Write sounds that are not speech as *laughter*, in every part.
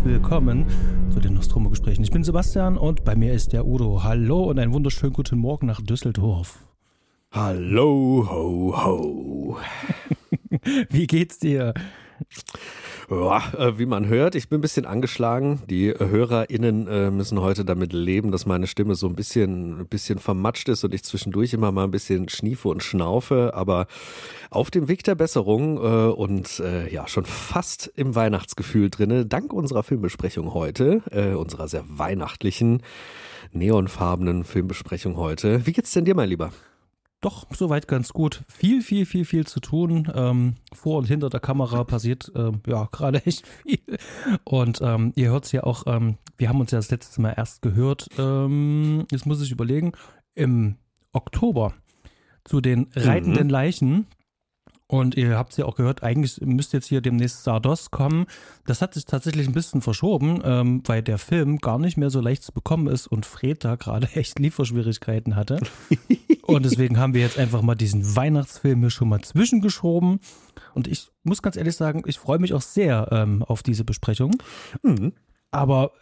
herzlich willkommen zu den Nostromo-Gesprächen. Ich bin Sebastian und bei mir ist der Udo. Hallo und einen wunderschönen guten Morgen nach Düsseldorf. Hallo, ho, ho. *laughs* Wie geht's dir? Ja, äh, wie man hört, ich bin ein bisschen angeschlagen. Die HörerInnen äh, müssen heute damit leben, dass meine Stimme so ein bisschen, ein bisschen vermatscht ist und ich zwischendurch immer mal ein bisschen schniefe und schnaufe, aber auf dem Weg der Besserung äh, und ja, schon fast im Weihnachtsgefühl drinne, dank unserer Filmbesprechung heute, unserer sehr weihnachtlichen, neonfarbenen Filmbesprechung heute. Wie geht's denn dir, mein Lieber? Doch, soweit ganz gut. Viel, viel, viel, viel zu tun. Ähm, vor und hinter der Kamera passiert ähm, ja *laughs* gerade echt viel. Und ähm, ihr hört es ja auch, ähm, wir haben uns ja das letzte Mal erst gehört, ähm, jetzt muss ich überlegen, im Oktober zu den reitenden mhm. Leichen. Und ihr habt es ja auch gehört, eigentlich müsste jetzt hier demnächst Sardos kommen. Das hat sich tatsächlich ein bisschen verschoben, ähm, weil der Film gar nicht mehr so leicht zu bekommen ist und Fred da gerade *laughs* echt Lieferschwierigkeiten hatte. *laughs* und deswegen haben wir jetzt einfach mal diesen Weihnachtsfilm hier schon mal zwischengeschoben. Und ich muss ganz ehrlich sagen, ich freue mich auch sehr ähm, auf diese Besprechung. Mhm. Aber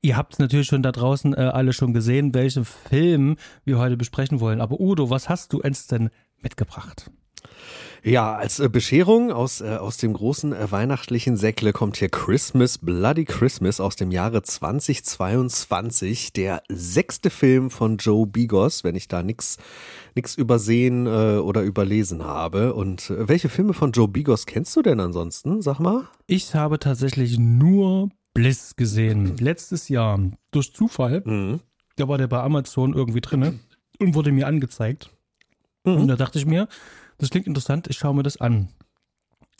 Ihr habt es natürlich schon da draußen äh, alle schon gesehen, welchen Film wir heute besprechen wollen. Aber Udo, was hast du uns denn mitgebracht? Ja, als äh, Bescherung aus, äh, aus dem großen äh, weihnachtlichen Säckle kommt hier Christmas, Bloody Christmas aus dem Jahre 2022. Der sechste Film von Joe Bigos, wenn ich da nichts nix übersehen äh, oder überlesen habe. Und äh, welche Filme von Joe Bigos kennst du denn ansonsten? Sag mal. Ich habe tatsächlich nur Bliss gesehen. Letztes Jahr. Durch Zufall. Mhm. Da war der bei Amazon irgendwie drinne und wurde mir angezeigt. Mhm. Und da dachte ich mir, das klingt interessant, ich schaue mir das an.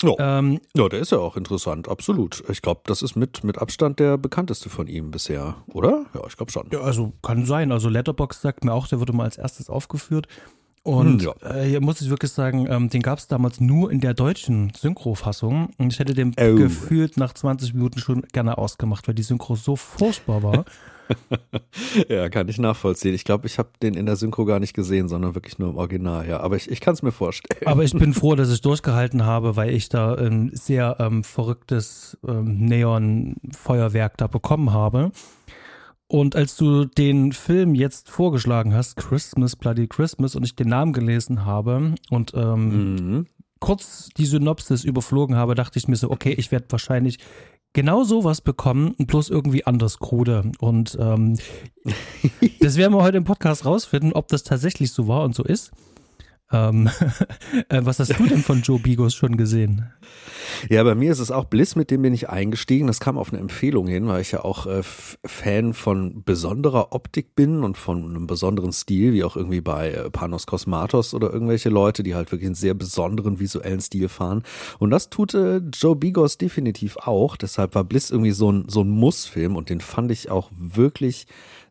Ja. Ähm, ja, der ist ja auch interessant, absolut. Ich glaube, das ist mit, mit Abstand der bekannteste von ihm bisher, oder? Ja, ich glaube schon. Ja, also kann sein. Also Letterbox sagt mir auch, der wurde mal als erstes aufgeführt. Und hm, ja. äh, hier muss ich wirklich sagen, ähm, den gab es damals nur in der deutschen Synchrofassung. Und ich hätte den oh. gefühlt nach 20 Minuten schon gerne ausgemacht, weil die Synchro so furchtbar war. *laughs* *laughs* ja, kann ich nachvollziehen. Ich glaube, ich habe den in der Synchro gar nicht gesehen, sondern wirklich nur im Original. Ja, aber ich, ich kann es mir vorstellen. Aber ich bin *laughs* froh, dass ich durchgehalten habe, weil ich da ein sehr ähm, verrücktes ähm, Neon-Feuerwerk da bekommen habe. Und als du den Film jetzt vorgeschlagen hast, Christmas, Bloody Christmas, und ich den Namen gelesen habe und ähm, mhm. kurz die Synopsis überflogen habe, dachte ich mir so, okay, ich werde wahrscheinlich genau sowas bekommen, bloß irgendwie anders krude. Und ähm, *laughs* das werden wir heute im Podcast rausfinden, ob das tatsächlich so war und so ist. Ähm, *laughs* äh, was hast du denn von Joe Bigos schon gesehen? Ja, bei mir ist es auch Bliss, mit dem bin ich eingestiegen. Das kam auf eine Empfehlung hin, weil ich ja auch äh, Fan von besonderer Optik bin und von einem besonderen Stil, wie auch irgendwie bei äh, Panos Kosmatos oder irgendwelche Leute, die halt wirklich einen sehr besonderen visuellen Stil fahren. Und das tut äh, Joe Bigos definitiv auch. Deshalb war Bliss irgendwie so ein, so ein Muss-Film und den fand ich auch wirklich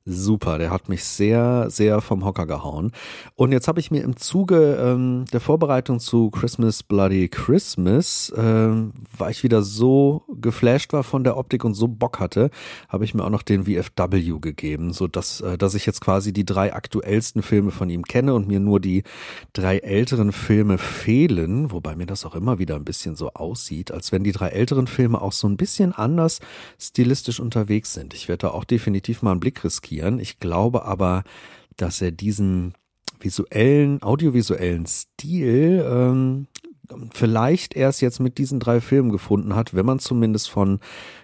super. Der hat mich sehr, sehr vom Hocker gehauen. Und jetzt habe ich mir im Zuge ähm, der Vorbereitung zu Christmas Bloody Christmas, ähm, weil ich wieder so geflasht war von der Optik und so Bock hatte, habe ich mir auch noch den VFW gegeben, so dass, äh, dass ich jetzt quasi die drei aktuellsten Filme von ihm kenne und mir nur die drei älteren Filme fehlen, wobei mir das auch immer wieder ein bisschen so aussieht, als wenn die drei älteren Filme auch so ein bisschen anders stilistisch unterwegs sind. Ich werde da auch definitiv mal einen Blick riskieren interpretieren. Ich glaube aber, dass er diesen visuellen, audiovisuellen Stil ähm, vielleicht erst jetzt mit diesen drei Filmen gefunden hat, wenn man zumindest von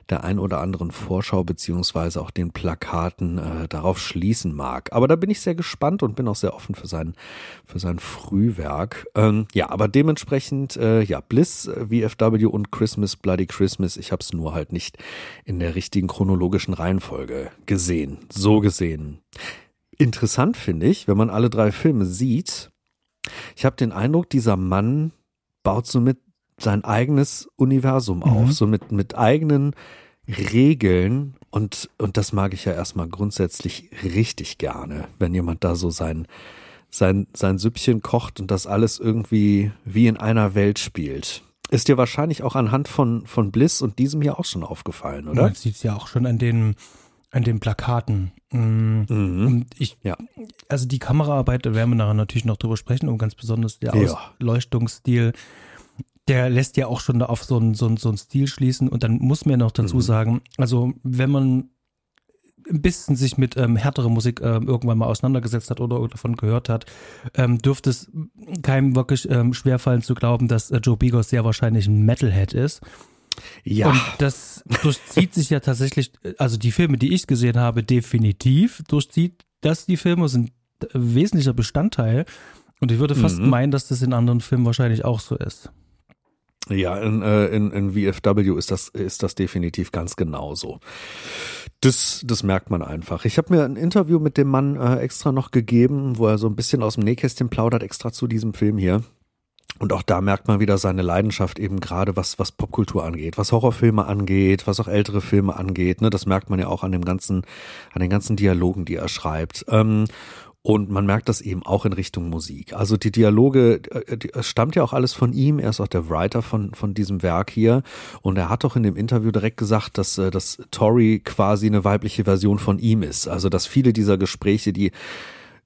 der ein oder anderen Vorschau beziehungsweise auch den Plakaten äh, darauf schließen mag. Aber da bin ich sehr gespannt und bin auch sehr offen für sein für sein Frühwerk. Ähm, ja, aber dementsprechend äh, ja Bliss, VFW und Christmas Bloody Christmas. Ich habe es nur halt nicht in der richtigen chronologischen Reihenfolge gesehen. So gesehen. Interessant finde ich, wenn man alle drei Filme sieht. Ich habe den Eindruck, dieser Mann baut somit sein eigenes Universum mhm. auf, so mit, mit eigenen Regeln. Und, und das mag ich ja erstmal grundsätzlich richtig gerne, wenn jemand da so sein, sein, sein Süppchen kocht und das alles irgendwie wie in einer Welt spielt. Ist dir wahrscheinlich auch anhand von, von Bliss und diesem hier auch schon aufgefallen, oder? Man sieht es ja auch schon an den, an den Plakaten. Mm. Mhm. Und ich, ja. also die Kameraarbeit, da werden wir nachher natürlich noch drüber sprechen, und ganz besonders der Ausleuchtungsstil. Ja der lässt ja auch schon auf so einen so einen, so einen Stil schließen. Und dann muss man noch dazu mhm. sagen, also wenn man ein bisschen sich mit ähm, härterer Musik ähm, irgendwann mal auseinandergesetzt hat oder davon gehört hat, ähm, dürfte es keinem wirklich ähm, schwerfallen zu glauben, dass äh, Joe Bigos sehr wahrscheinlich ein Metalhead ist. Ja. Und das durchzieht sich ja tatsächlich, also die Filme, die ich gesehen habe, definitiv durchzieht das die Filme, sind wesentlicher Bestandteil. Und ich würde fast mhm. meinen, dass das in anderen Filmen wahrscheinlich auch so ist. Ja, in, äh, in, in VFW ist das, ist das definitiv ganz genauso. Das, das merkt man einfach. Ich habe mir ein Interview mit dem Mann äh, extra noch gegeben, wo er so ein bisschen aus dem Nähkästchen plaudert, extra zu diesem Film hier. Und auch da merkt man wieder seine Leidenschaft eben gerade, was, was Popkultur angeht, was Horrorfilme angeht, was auch ältere Filme angeht. Ne? Das merkt man ja auch an dem ganzen, an den ganzen Dialogen, die er schreibt. Ähm, und man merkt das eben auch in Richtung Musik. Also die Dialoge, äh, es stammt ja auch alles von ihm. Er ist auch der Writer von, von diesem Werk hier. Und er hat doch in dem Interview direkt gesagt, dass, äh, dass Tori quasi eine weibliche Version von ihm ist. Also dass viele dieser Gespräche, die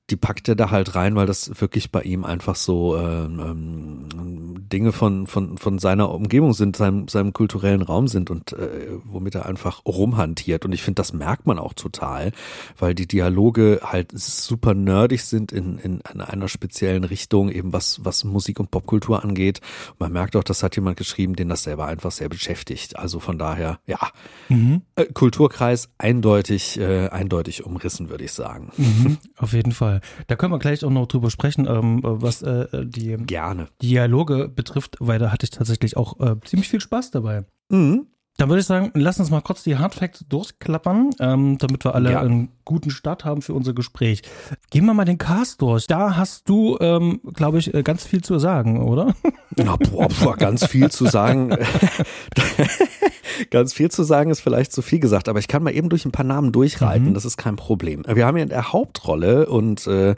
die packt er da halt rein, weil das wirklich bei ihm einfach so ähm, ähm, Dinge von, von, von seiner Umgebung sind, seinem, seinem kulturellen Raum sind und äh, womit er einfach rumhantiert. Und ich finde, das merkt man auch total, weil die Dialoge halt super nerdig sind in, in, in einer speziellen Richtung, eben was, was Musik und Popkultur angeht. Und man merkt auch, das hat jemand geschrieben, den das selber einfach sehr beschäftigt. Also von daher, ja, mhm. äh, Kulturkreis eindeutig, äh, eindeutig umrissen, würde ich sagen. Mhm, *laughs* auf jeden Fall. Da können wir gleich auch noch drüber sprechen, ähm, was äh, die Gerne. Dialoge betrifft, weil da hatte ich tatsächlich auch äh, ziemlich viel Spaß dabei. Mhm. Dann würde ich sagen, lass uns mal kurz die Hardfacts durchklappern, ähm, damit wir alle ja. einen guten Start haben für unser Gespräch. Gehen wir mal den Cast durch. Da hast du, ähm, glaube ich, äh, ganz viel zu sagen, oder? *laughs* Na, boah, boah, ganz viel zu sagen. *laughs* ganz viel zu sagen ist vielleicht zu viel gesagt, aber ich kann mal eben durch ein paar Namen durchreiten, mhm. das ist kein Problem. Wir haben hier in der Hauptrolle und äh,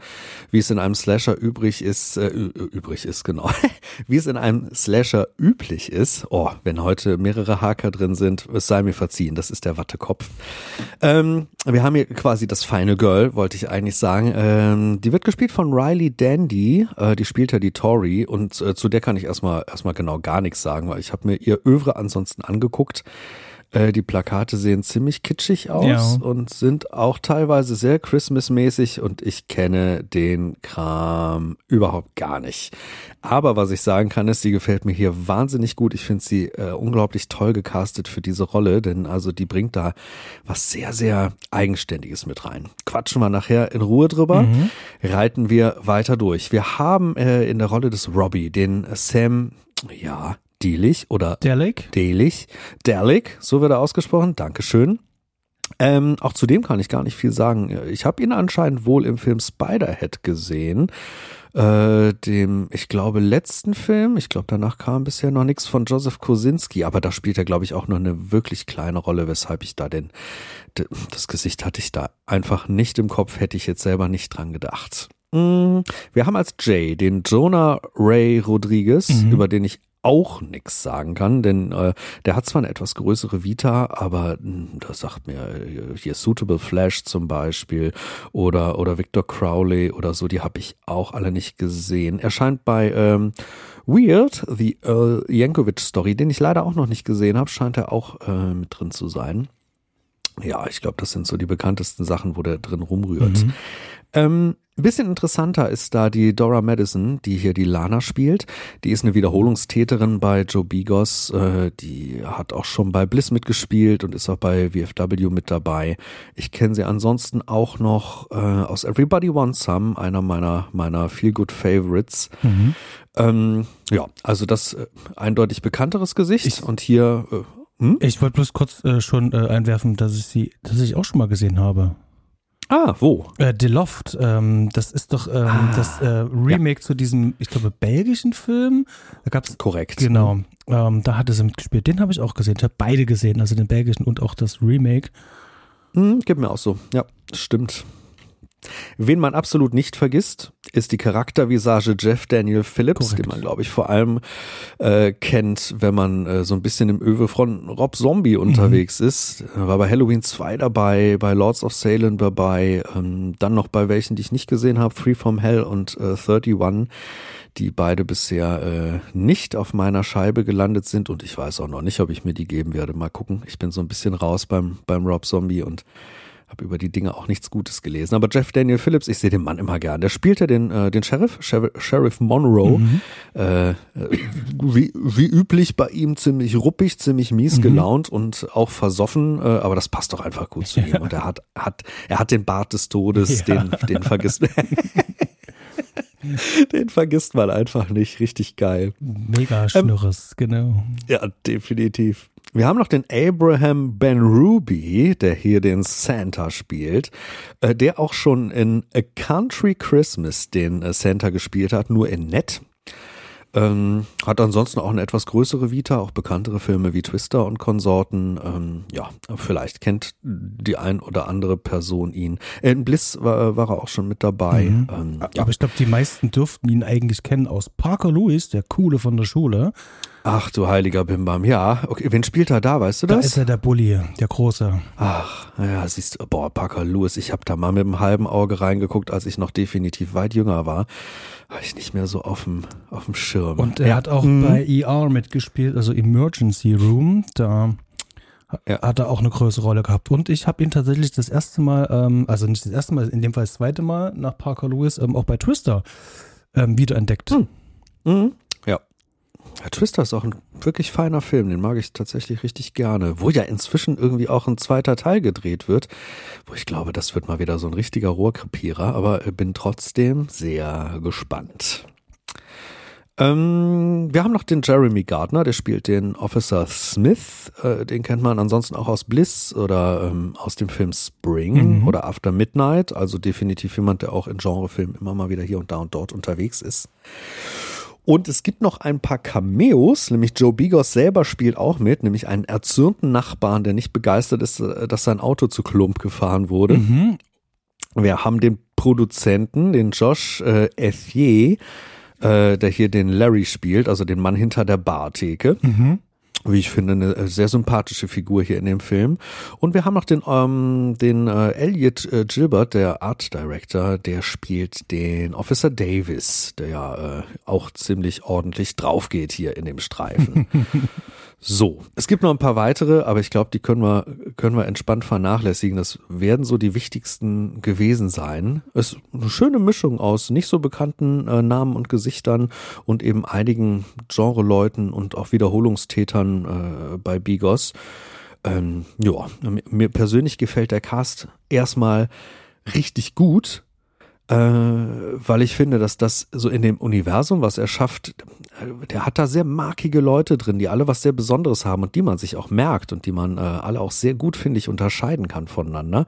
wie es in einem Slasher übrig ist, äh, übrig ist, genau, *laughs* wie es in einem Slasher üblich ist, oh, wenn heute mehrere Haker drin sind, es sei mir verziehen, das ist der Wattekopf. Ähm, wir haben hier quasi das Final Girl, wollte ich eigentlich sagen. Ähm, die wird gespielt von Riley Dandy, äh, die spielt ja die Tori und äh, zu der kann ich erstmal erstmal genau gar nichts sagen, weil ich habe mir ihr Övre ansonsten angeguckt. Äh, die Plakate sehen ziemlich kitschig aus ja. und sind auch teilweise sehr Christmas-mäßig und ich kenne den Kram überhaupt gar nicht. Aber was ich sagen kann, ist, sie gefällt mir hier wahnsinnig gut. Ich finde sie äh, unglaublich toll gecastet für diese Rolle, denn also die bringt da was sehr, sehr Eigenständiges mit rein. Quatschen wir nachher in Ruhe drüber. Mhm. Reiten wir weiter durch. Wir haben äh, in der Rolle des Robbie den Sam, ja, Dielich oder Delic. Delig. Delic, so wird er ausgesprochen. Dankeschön. Ähm, auch zu dem kann ich gar nicht viel sagen. Ich habe ihn anscheinend wohl im Film Spiderhead gesehen. Äh, dem, ich glaube, letzten Film. Ich glaube, danach kam bisher noch nichts von Joseph Kosinski, aber da spielt er, glaube ich, auch nur eine wirklich kleine Rolle, weshalb ich da den, das Gesicht hatte ich da einfach nicht im Kopf, hätte ich jetzt selber nicht dran gedacht. Mm, wir haben als Jay den Jonah Ray Rodriguez, mhm. über den ich auch nichts sagen kann, denn äh, der hat zwar eine etwas größere Vita, aber hm, das sagt mir äh, hier Suitable Flash zum Beispiel oder oder Victor Crowley oder so, die habe ich auch alle nicht gesehen. Er scheint bei ähm, Weird, The Earl Yankovic Story, den ich leider auch noch nicht gesehen habe, scheint er auch äh, mit drin zu sein. Ja, ich glaube, das sind so die bekanntesten Sachen, wo der drin rumrührt. Mhm. Ähm, ein bisschen interessanter ist da die Dora Madison, die hier die Lana spielt. Die ist eine Wiederholungstäterin bei Joe Bigos. Äh, die hat auch schon bei Bliss mitgespielt und ist auch bei VFW mit dabei. Ich kenne sie ansonsten auch noch äh, aus Everybody Wants Some, einer meiner, meiner Feel-Good Favorites. Mhm. Ähm, ja, also das äh, eindeutig bekannteres Gesicht. Ich, und hier. Äh, hm? Ich wollte bloß kurz äh, schon äh, einwerfen, dass ich sie, dass ich auch schon mal gesehen habe. Ah, wo? Äh, The Loft. Ähm, das ist doch ähm, ah, das äh, Remake ja. zu diesem, ich glaube, belgischen Film. Da gab's korrekt. Genau. Ähm, da hatte sie mitgespielt. Den habe ich auch gesehen. Ich habe beide gesehen, also den belgischen und auch das Remake. Hm, gibt mir auch so. Ja, stimmt. Wen man absolut nicht vergisst, ist die Charaktervisage Jeff Daniel Phillips, Korrekt. den man, glaube ich, vor allem äh, kennt, wenn man äh, so ein bisschen im Öwe von Rob Zombie mhm. unterwegs ist. Er war bei Halloween 2 dabei, bei Lords of Salem dabei, ähm, dann noch bei welchen, die ich nicht gesehen habe, Three from Hell und äh, 31. die beide bisher äh, nicht auf meiner Scheibe gelandet sind und ich weiß auch noch nicht, ob ich mir die geben werde. Mal gucken. Ich bin so ein bisschen raus beim, beim Rob Zombie und habe über die Dinge auch nichts Gutes gelesen. Aber Jeff Daniel Phillips, ich sehe den Mann immer gern. Der spielte den, äh, den Sheriff, Sheriff, Sheriff Monroe. Mhm. Äh, wie, wie üblich bei ihm ziemlich ruppig, ziemlich mies mhm. gelaunt und auch versoffen. Äh, aber das passt doch einfach gut zu ihm. Und er hat, hat, er hat den Bart des Todes, ja. den, den vergisst. *laughs* Den vergisst man einfach nicht. Richtig geil. Mega Schnürres, ähm, genau. Ja, definitiv. Wir haben noch den Abraham Ben Ruby, der hier den Santa spielt, äh, der auch schon in A Country Christmas den äh, Santa gespielt hat, nur in nett. Ähm, hat ansonsten auch eine etwas größere Vita, auch bekanntere Filme wie Twister und Konsorten. Ähm, ja, vielleicht kennt die ein oder andere Person ihn. In Bliss war, war er auch schon mit dabei. Mhm. Ähm, ja. Aber ich glaube, die meisten dürften ihn eigentlich kennen aus Parker Lewis, der Coole von der Schule. Ach du heiliger Bimbam, ja. Okay, wen spielt er da, weißt du das? Da ist er der Bulli, der Große. Ach, ja, siehst du, boah, Parker Lewis, ich habe da mal mit einem halben Auge reingeguckt, als ich noch definitiv weit jünger war. Habe ich nicht mehr so auf dem, auf dem Schirm. Und er ja. hat auch mhm. bei ER mitgespielt, also Emergency Room, da ja. hat er auch eine größere Rolle gehabt. Und ich habe ihn tatsächlich das erste Mal, ähm, also nicht das erste Mal, in dem Fall das zweite Mal nach Parker Lewis ähm, auch bei Twister ähm, wiederentdeckt. Mhm. Mhm. Ja, Twister ist auch ein wirklich feiner Film, den mag ich tatsächlich richtig gerne. Wo ja inzwischen irgendwie auch ein zweiter Teil gedreht wird, wo ich glaube, das wird mal wieder so ein richtiger Rohrkrepierer, aber bin trotzdem sehr gespannt. Ähm, wir haben noch den Jeremy Gardner, der spielt den Officer Smith, äh, den kennt man ansonsten auch aus Bliss oder ähm, aus dem Film Spring mhm. oder After Midnight, also definitiv jemand, der auch in Genrefilmen immer mal wieder hier und da und dort unterwegs ist. Und es gibt noch ein paar Cameos, nämlich Joe Bigos selber spielt auch mit, nämlich einen erzürnten Nachbarn, der nicht begeistert ist, äh, dass sein Auto zu Klump gefahren wurde. Mhm. Wir haben den Produzenten, den Josh äh, Ethier, äh, der hier den Larry spielt, also den Mann hinter der Bartheke. Mhm wie ich finde, eine äh, sehr sympathische Figur hier in dem Film. Und wir haben noch den, ähm, den äh, Elliot äh, Gilbert, der Art Director, der spielt den Officer Davis, der ja äh, auch ziemlich ordentlich drauf geht hier in dem Streifen. *laughs* So, es gibt noch ein paar weitere, aber ich glaube, die können wir, können wir entspannt vernachlässigen. Das werden so die wichtigsten gewesen sein. Es ist eine schöne Mischung aus nicht so bekannten äh, Namen und Gesichtern und eben einigen Genreleuten und auch Wiederholungstätern äh, bei Bigos. Ähm, ja, mir persönlich gefällt der Cast erstmal richtig gut äh, weil ich finde, dass das so in dem Universum, was er schafft, der hat da sehr markige Leute drin, die alle was sehr Besonderes haben und die man sich auch merkt und die man äh, alle auch sehr gut, finde ich, unterscheiden kann voneinander.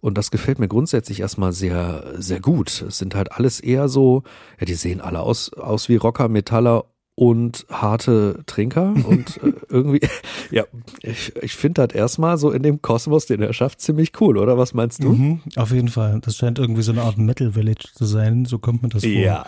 Und das gefällt mir grundsätzlich erstmal sehr, sehr gut. Es sind halt alles eher so, ja, die sehen alle aus, aus wie Rocker, Metaller und harte Trinker *laughs* und äh, irgendwie, *laughs* ja, ich, ich finde das erstmal so in dem Kosmos, den er schafft, ziemlich cool, oder? Was meinst du? Mhm, auf jeden Fall. Das scheint irgendwie so eine Art Metal Village zu sein, so kommt mir das vor. Ja.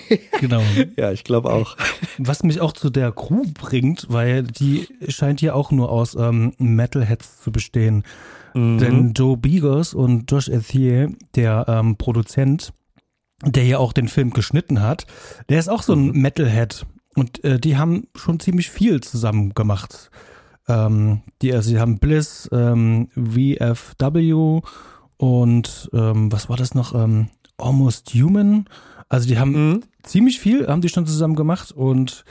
*laughs* genau. Ja, ich glaube auch. Was mich auch zu der Crew bringt, weil die scheint hier auch nur aus ähm, Metalheads zu bestehen. Mhm. Denn Joe Bigos und Josh Ethier, der ähm, Produzent, der ja auch den Film geschnitten hat, der ist auch so ein mhm. Metalhead. Und äh, die haben schon ziemlich viel zusammen gemacht. Ähm, die, also sie haben Bliss, ähm, VFW und ähm, was war das noch? Ähm, Almost Human. Also die haben mhm. ziemlich viel, haben die schon zusammen gemacht. Und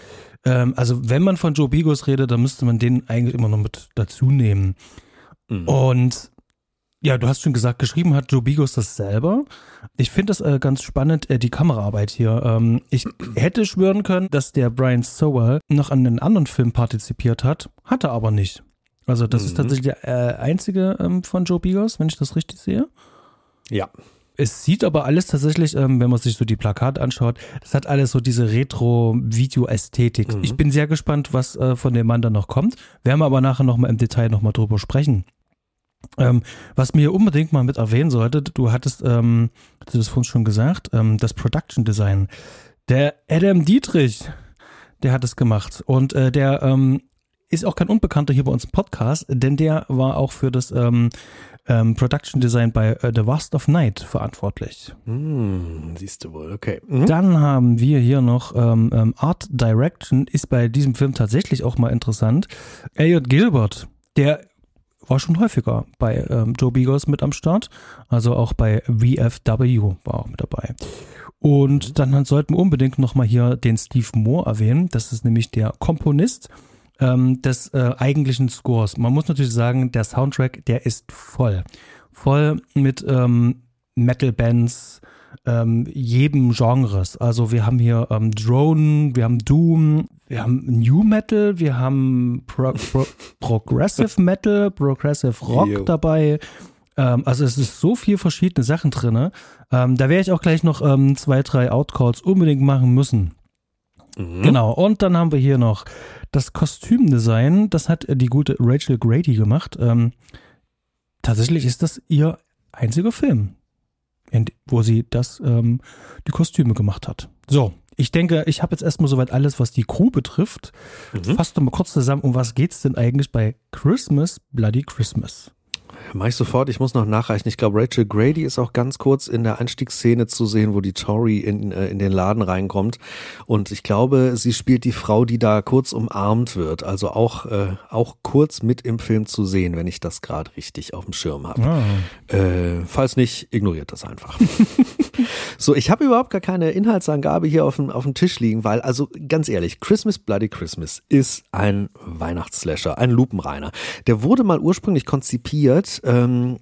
ähm, also wenn man von Joe Bigos redet, dann müsste man den eigentlich immer noch mit dazu nehmen. Mhm. Und ja, du hast schon gesagt, geschrieben hat Joe Bigos das selber. Ich finde das äh, ganz spannend, äh, die Kameraarbeit hier. Ähm, ich hätte schwören können, dass der Brian Sowell noch an einem anderen Film partizipiert hat, hatte aber nicht. Also das mhm. ist tatsächlich der äh, einzige ähm, von Joe Bigos, wenn ich das richtig sehe. Ja. Es sieht aber alles tatsächlich, ähm, wenn man sich so die Plakate anschaut, das hat alles so diese Retro-Video-Ästhetik. Mhm. Ich bin sehr gespannt, was äh, von dem Mann dann noch kommt. Werden wir aber nachher nochmal im Detail nochmal drüber sprechen. Ähm, was mir unbedingt mal mit erwähnen sollte, du hattest, ähm, hast du das vorhin schon gesagt, ähm, das Production Design. Der Adam Dietrich, der hat es gemacht. Und äh, der ähm, ist auch kein Unbekannter hier bei uns im Podcast, denn der war auch für das ähm, ähm, Production Design bei uh, The Last of Night verantwortlich. Hm, siehst du wohl, okay. Mhm. Dann haben wir hier noch ähm, ähm, Art Direction, ist bei diesem Film tatsächlich auch mal interessant. Elliot Gilbert, der war schon häufiger bei ähm, Joe Bigos mit am Start, also auch bei VFW war auch mit dabei. Und dann sollten wir unbedingt nochmal hier den Steve Moore erwähnen. Das ist nämlich der Komponist ähm, des äh, eigentlichen Scores. Man muss natürlich sagen, der Soundtrack, der ist voll. Voll mit ähm, Metal-Bands, ähm, jedem Genres. Also wir haben hier ähm, Drone, wir haben Doom, wir haben New Metal, wir haben Pro Pro *laughs* Progressive Metal, Progressive Rock Jo. dabei. Ähm, also es ist so viel verschiedene Sachen drinne. Ähm, da werde ich auch gleich noch ähm, zwei, drei Outcalls unbedingt machen müssen. Mhm. Genau. Und dann haben wir hier noch das Kostümdesign. Das hat die gute Rachel Grady gemacht. Ähm, tatsächlich ist das ihr einziger Film, wo sie das, ähm, die Kostüme gemacht hat. So. Ich denke, ich habe jetzt erstmal soweit alles, was die Crew betrifft. Mhm. Fass doch mal kurz zusammen, um was geht's denn eigentlich bei Christmas, Bloody Christmas? Mach ich sofort, ich muss noch nachreichen. Ich glaube, Rachel Grady ist auch ganz kurz in der Einstiegsszene zu sehen, wo die Tori in, äh, in den Laden reinkommt. Und ich glaube, sie spielt die Frau, die da kurz umarmt wird. Also auch, äh, auch kurz mit im Film zu sehen, wenn ich das gerade richtig auf dem Schirm habe. Ah. Äh, falls nicht, ignoriert das einfach. *laughs* *laughs* so, ich habe überhaupt gar keine Inhaltsangabe hier auf dem, auf dem Tisch liegen, weil, also ganz ehrlich, Christmas Bloody Christmas ist ein Weihnachtsslasher, ein Lupenreiner. Der wurde mal ursprünglich konzipiert, ähm,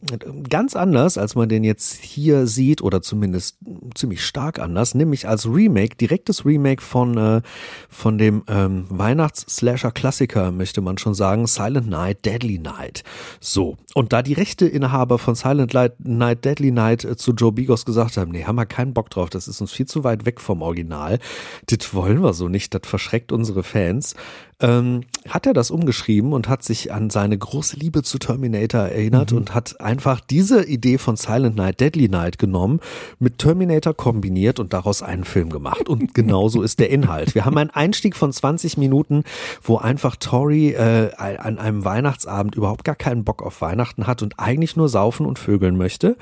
ganz anders, als man den jetzt hier sieht, oder zumindest ziemlich stark anders, nämlich als Remake, direktes Remake von, äh, von dem ähm, Weihnachts-Slasher-Klassiker, möchte man schon sagen, Silent Night, Deadly Night. So, und da die Rechteinhaber von Silent Night, Deadly Night äh, zu Joe Bigos gesagt haben, nee, haben wir keinen Bock drauf, das ist uns viel zu weit weg vom Original, das wollen wir so nicht, das verschreckt unsere Fans, ähm, hat er das umgeschrieben und hat sich an seine große Liebe zu Terminator erinnert und hat einfach diese Idee von Silent Night, Deadly Night genommen, mit Terminator kombiniert und daraus einen Film gemacht. Und *laughs* genauso ist der Inhalt. Wir haben einen Einstieg von 20 Minuten, wo einfach Tori äh, an einem Weihnachtsabend überhaupt gar keinen Bock auf Weihnachten hat und eigentlich nur saufen und vögeln möchte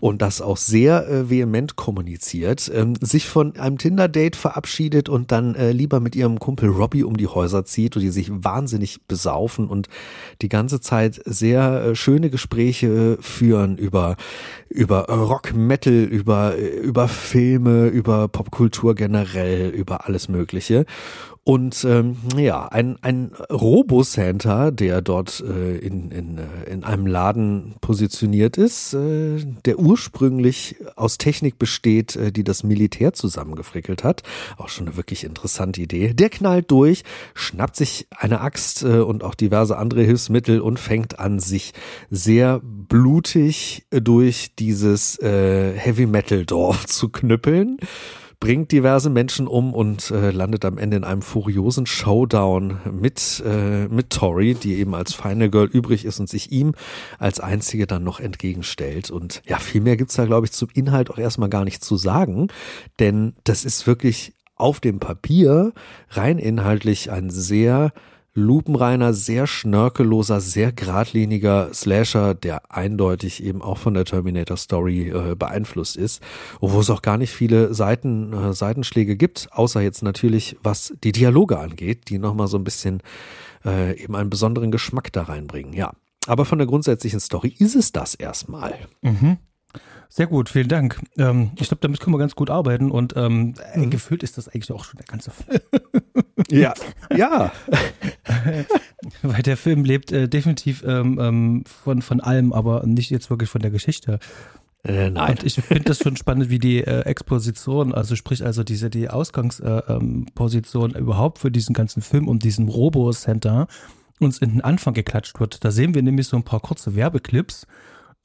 und das auch sehr äh, vehement kommuniziert, ähm, sich von einem Tinder-Date verabschiedet und dann äh, lieber mit ihrem Kumpel Robbie um die Häuser zieht und die sich wahnsinnig besaufen und die ganze Zeit sehr äh, schöne Gespräche führen über über Rock, Metal, über über Filme, über Popkultur generell, über alles Mögliche. Und ähm, ja, ein, ein Robo-Santa, der dort äh, in, in, äh, in einem Laden positioniert ist, äh, der ursprünglich aus Technik besteht, äh, die das Militär zusammengefrickelt hat. Auch schon eine wirklich interessante Idee. Der knallt durch, schnappt sich eine Axt äh, und auch diverse andere Hilfsmittel und fängt an, sich sehr blutig durch dieses äh, Heavy-Metal-Dorf *laughs* zu knüppeln bringt diverse Menschen um und äh, landet am Ende in einem furiosen Showdown mit, äh, mit Tori, die eben als Final Girl übrig ist und sich ihm als einzige dann noch entgegenstellt. Und ja, viel mehr gibt's da, glaube ich, zum Inhalt auch erstmal gar nicht zu sagen, denn das ist wirklich auf dem Papier rein inhaltlich ein sehr lupenreiner, sehr schnörkelloser, sehr geradliniger Slasher, der eindeutig eben auch von der Terminator Story äh, beeinflusst ist, wo es auch gar nicht viele Seiten, äh, Seitenschläge gibt, außer jetzt natürlich, was die Dialoge angeht, die nochmal so ein bisschen äh, eben einen besonderen Geschmack da reinbringen, ja. Aber von der grundsätzlichen Story ist es das erstmal. Mhm. Sehr gut, vielen Dank. Ähm, ich glaube, damit können wir ganz gut arbeiten und ähm, mhm. gefühlt ist das eigentlich auch schon der ganze Film. *laughs* Ja, *laughs* ja. Weil der Film lebt äh, definitiv ähm, ähm, von, von allem, aber nicht jetzt wirklich von der Geschichte. Äh, nein. Und ich finde das schon spannend, wie die äh, Exposition, also sprich also diese die Ausgangsposition äh, ähm, überhaupt für diesen ganzen Film um diesen Robo-Center uns in den Anfang geklatscht wird. Da sehen wir nämlich so ein paar kurze Werbeclips,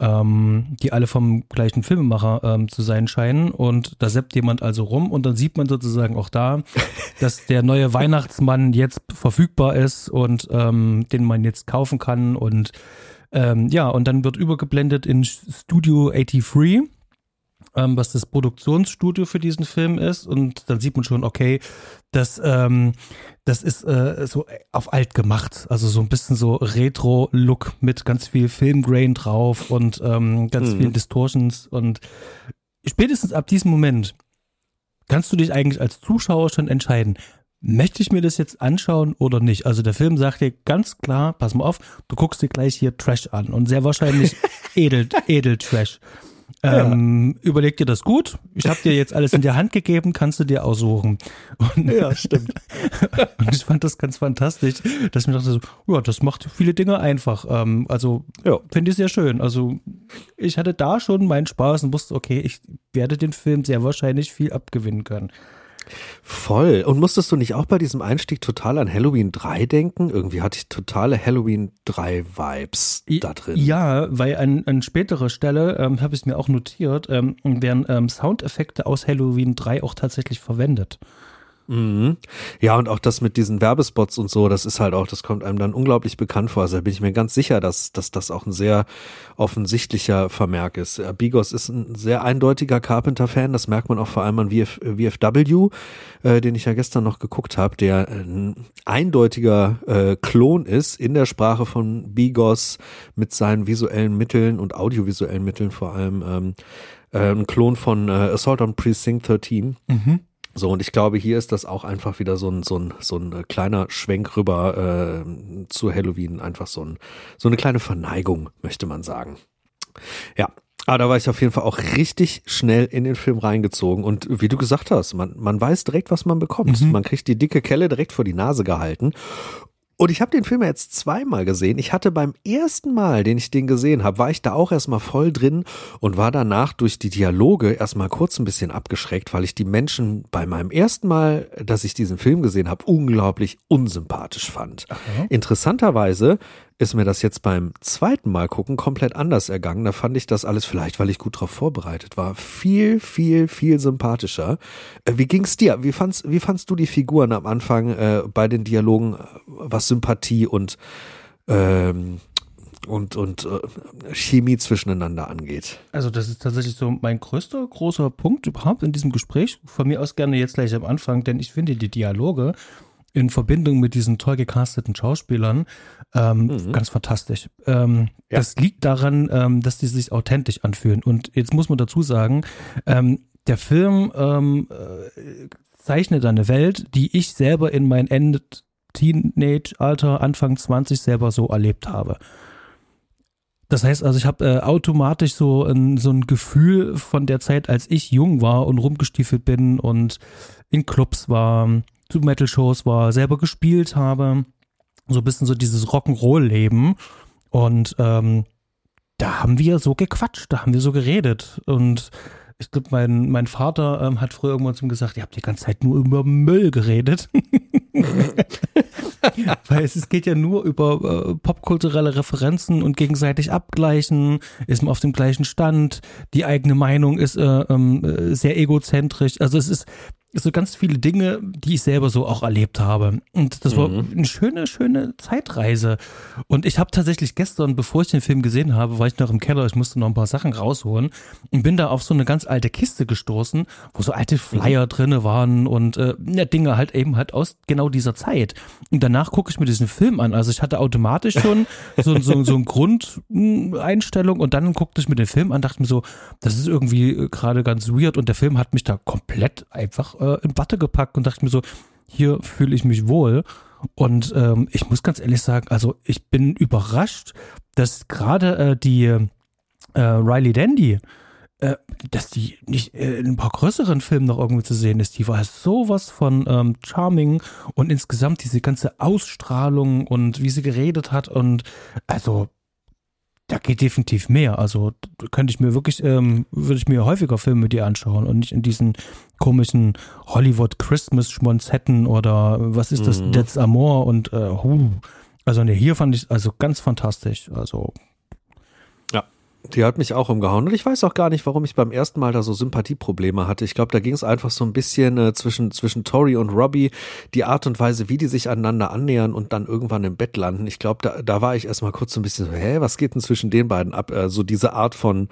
ähm, die alle vom gleichen Filmemacher ähm, zu sein scheinen. Und da seppt jemand also rum und dann sieht man sozusagen auch da, *laughs* dass der neue Weihnachtsmann jetzt verfügbar ist und ähm, den man jetzt kaufen kann. Und ähm, ja, und dann wird übergeblendet in Studio 83. ähm, was das Produktionsstudio für diesen Film ist. Und dann sieht man schon, okay, das, ähm, das ist äh, so auf alt gemacht. Also so ein bisschen so Retro-Look mit ganz viel Filmgrain drauf und ähm, ganz mhm. vielen Distortions. Und spätestens ab diesem Moment kannst du dich eigentlich als Zuschauer schon entscheiden, möchte ich mir das jetzt anschauen oder nicht? Also der Film sagt dir ganz klar, pass mal auf, du guckst dir gleich hier Trash an und sehr wahrscheinlich *laughs* edel, edel Trash. Ähm, ja. Überleg dir das gut. Ich habe dir jetzt alles in die Hand gegeben, kannst du dir aussuchen. Und, ja, stimmt. *laughs* und ich fand das ganz fantastisch, dass ich mir dachte, so, ja, das macht viele Dinge einfach. Ähm, also ja. finde ich sehr schön. Also ich hatte da schon meinen Spaß und wusste, okay, ich werde den Film sehr wahrscheinlich viel abgewinnen können. Voll. Und musstest du nicht auch bei diesem Einstieg total an Halloween 3 denken? Irgendwie hatte ich totale Halloween 3 Vibes da drin. Ja, weil an, an späterer Stelle, ähm, habe ich es mir auch notiert, ähm, werden ähm, Soundeffekte aus Halloween 3 auch tatsächlich verwendet. Mhm. Ja, und auch das mit diesen Werbespots und so, das ist halt auch, das kommt einem dann unglaublich bekannt vor. Also da bin ich mir ganz sicher, dass, dass das auch ein sehr offensichtlicher Vermerk ist. Äh, Bigos ist ein sehr eindeutiger Carpenter-Fan, das merkt man auch vor allem an VF, VFW, äh, den ich ja gestern noch geguckt habe, der ein eindeutiger äh, Klon ist in der Sprache von Bigos mit seinen visuellen Mitteln und audiovisuellen Mitteln vor allem. Ähm, äh, ein Klon von äh, Assault on Precinct 13. Mhm. So, und ich glaube, hier ist das auch einfach wieder so ein, so ein, so ein äh, kleiner Schwenk rüber äh, zu Halloween. Einfach so, ein, so eine kleine Verneigung, möchte man sagen. Ja, aber da war ich auf jeden Fall auch richtig schnell in den Film reingezogen. Und wie du gesagt hast, man, man weiß direkt, was man bekommt. Mhm. Man kriegt die dicke Kelle direkt vor die Nase gehalten. Und ich habe den Film jetzt zweimal gesehen. Ich hatte beim ersten Mal, den ich den gesehen habe, war ich da auch erstmal voll drin und war danach durch die Dialoge erstmal kurz ein bisschen abgeschreckt, weil ich die Menschen bei meinem ersten Mal, dass ich diesen Film gesehen habe, unglaublich unsympathisch fand. Aha. Interessanterweise ist mir das jetzt beim zweiten Mal gucken komplett anders ergangen. Da fand ich das alles vielleicht, weil ich gut darauf vorbereitet war, viel, viel, viel sympathischer. Äh, wie ging's dir? Wie fandst, wie fandst du die Figuren am Anfang äh, bei den Dialogen, was Sympathie und ähm, und, und äh, Chemie zwischeneinander angeht. Also das ist tatsächlich so mein größter großer Punkt überhaupt in diesem Gespräch. Von mir aus gerne jetzt gleich am Anfang, denn ich finde die Dialoge in Verbindung mit diesen toll gecasteten Schauspielern ähm, mhm. ganz fantastisch. Ähm, ja. Das liegt daran, ähm, dass die sich authentisch anfühlen. Und jetzt muss man dazu sagen, ähm, der Film ähm, äh, zeichnet eine Welt, die ich selber in mein Ende Teenage-Alter, Anfang 20 selber so erlebt habe. Das heißt also, ich habe äh, automatisch so ein, so ein Gefühl von der Zeit, als ich jung war und rumgestiefelt bin und in Clubs war, Metal-Shows war, selber gespielt habe. So ein bisschen so dieses Rock'n'Roll-Leben. Und ähm, da haben wir so gequatscht, da haben wir so geredet. Und ich glaube, mein, mein Vater ähm, hat früher irgendwann zu ihm gesagt, ihr habt die ganze Zeit nur über Müll geredet. *laughs* Weil es, es, geht ja nur über äh, popkulturelle Referenzen und gegenseitig abgleichen, ist man auf dem gleichen Stand, die eigene Meinung ist äh, ähm, äh, sehr egozentrisch. Also es ist, so ganz viele Dinge, die ich selber so auch erlebt habe. Und das war mhm. eine schöne, schöne Zeitreise. Und ich habe tatsächlich gestern, bevor ich den Film gesehen habe, war ich noch im Keller, ich musste noch ein paar Sachen rausholen und bin da auf so eine ganz alte Kiste gestoßen, wo so alte Flyer mhm. drinne waren und äh, ja, Dinge halt eben halt aus genau dieser Zeit. Und danach gucke ich mir diesen Film an. Also ich hatte automatisch schon *laughs* so, so, so eine Grundeinstellung und dann guckte ich mir den Film an, dachte mir so, das ist irgendwie äh, gerade ganz weird und der Film hat mich da komplett einfach äh, in Watte gepackt und dachte mir so, hier fühle ich mich wohl. Und ähm, ich muss ganz ehrlich sagen, also ich bin überrascht, dass gerade äh, die äh, Riley Dandy, äh, dass die nicht äh, in ein paar größeren Filmen noch irgendwie zu sehen ist. Die war sowas von ähm, charming und insgesamt diese ganze Ausstrahlung und wie sie geredet hat und also da geht definitiv mehr. Also könnte ich mir wirklich, ähm, würde ich mir häufiger Filme mit dir anschauen und nicht in diesen komischen Hollywood Christmas Schmonzetten oder was ist das, mhm. Dead's Amor und äh, huh. Also ne, hier fand ich also ganz fantastisch. Also die hat mich auch umgehauen. Und ich weiß auch gar nicht, warum ich beim ersten Mal da so Sympathieprobleme hatte. Ich glaube, da ging es einfach so ein bisschen äh, zwischen, zwischen Tori und Robbie, die Art und Weise, wie die sich aneinander annähern und dann irgendwann im Bett landen. Ich glaube, da, da war ich erstmal kurz so ein bisschen so, hä, was geht denn zwischen den beiden ab? Äh, so diese Art von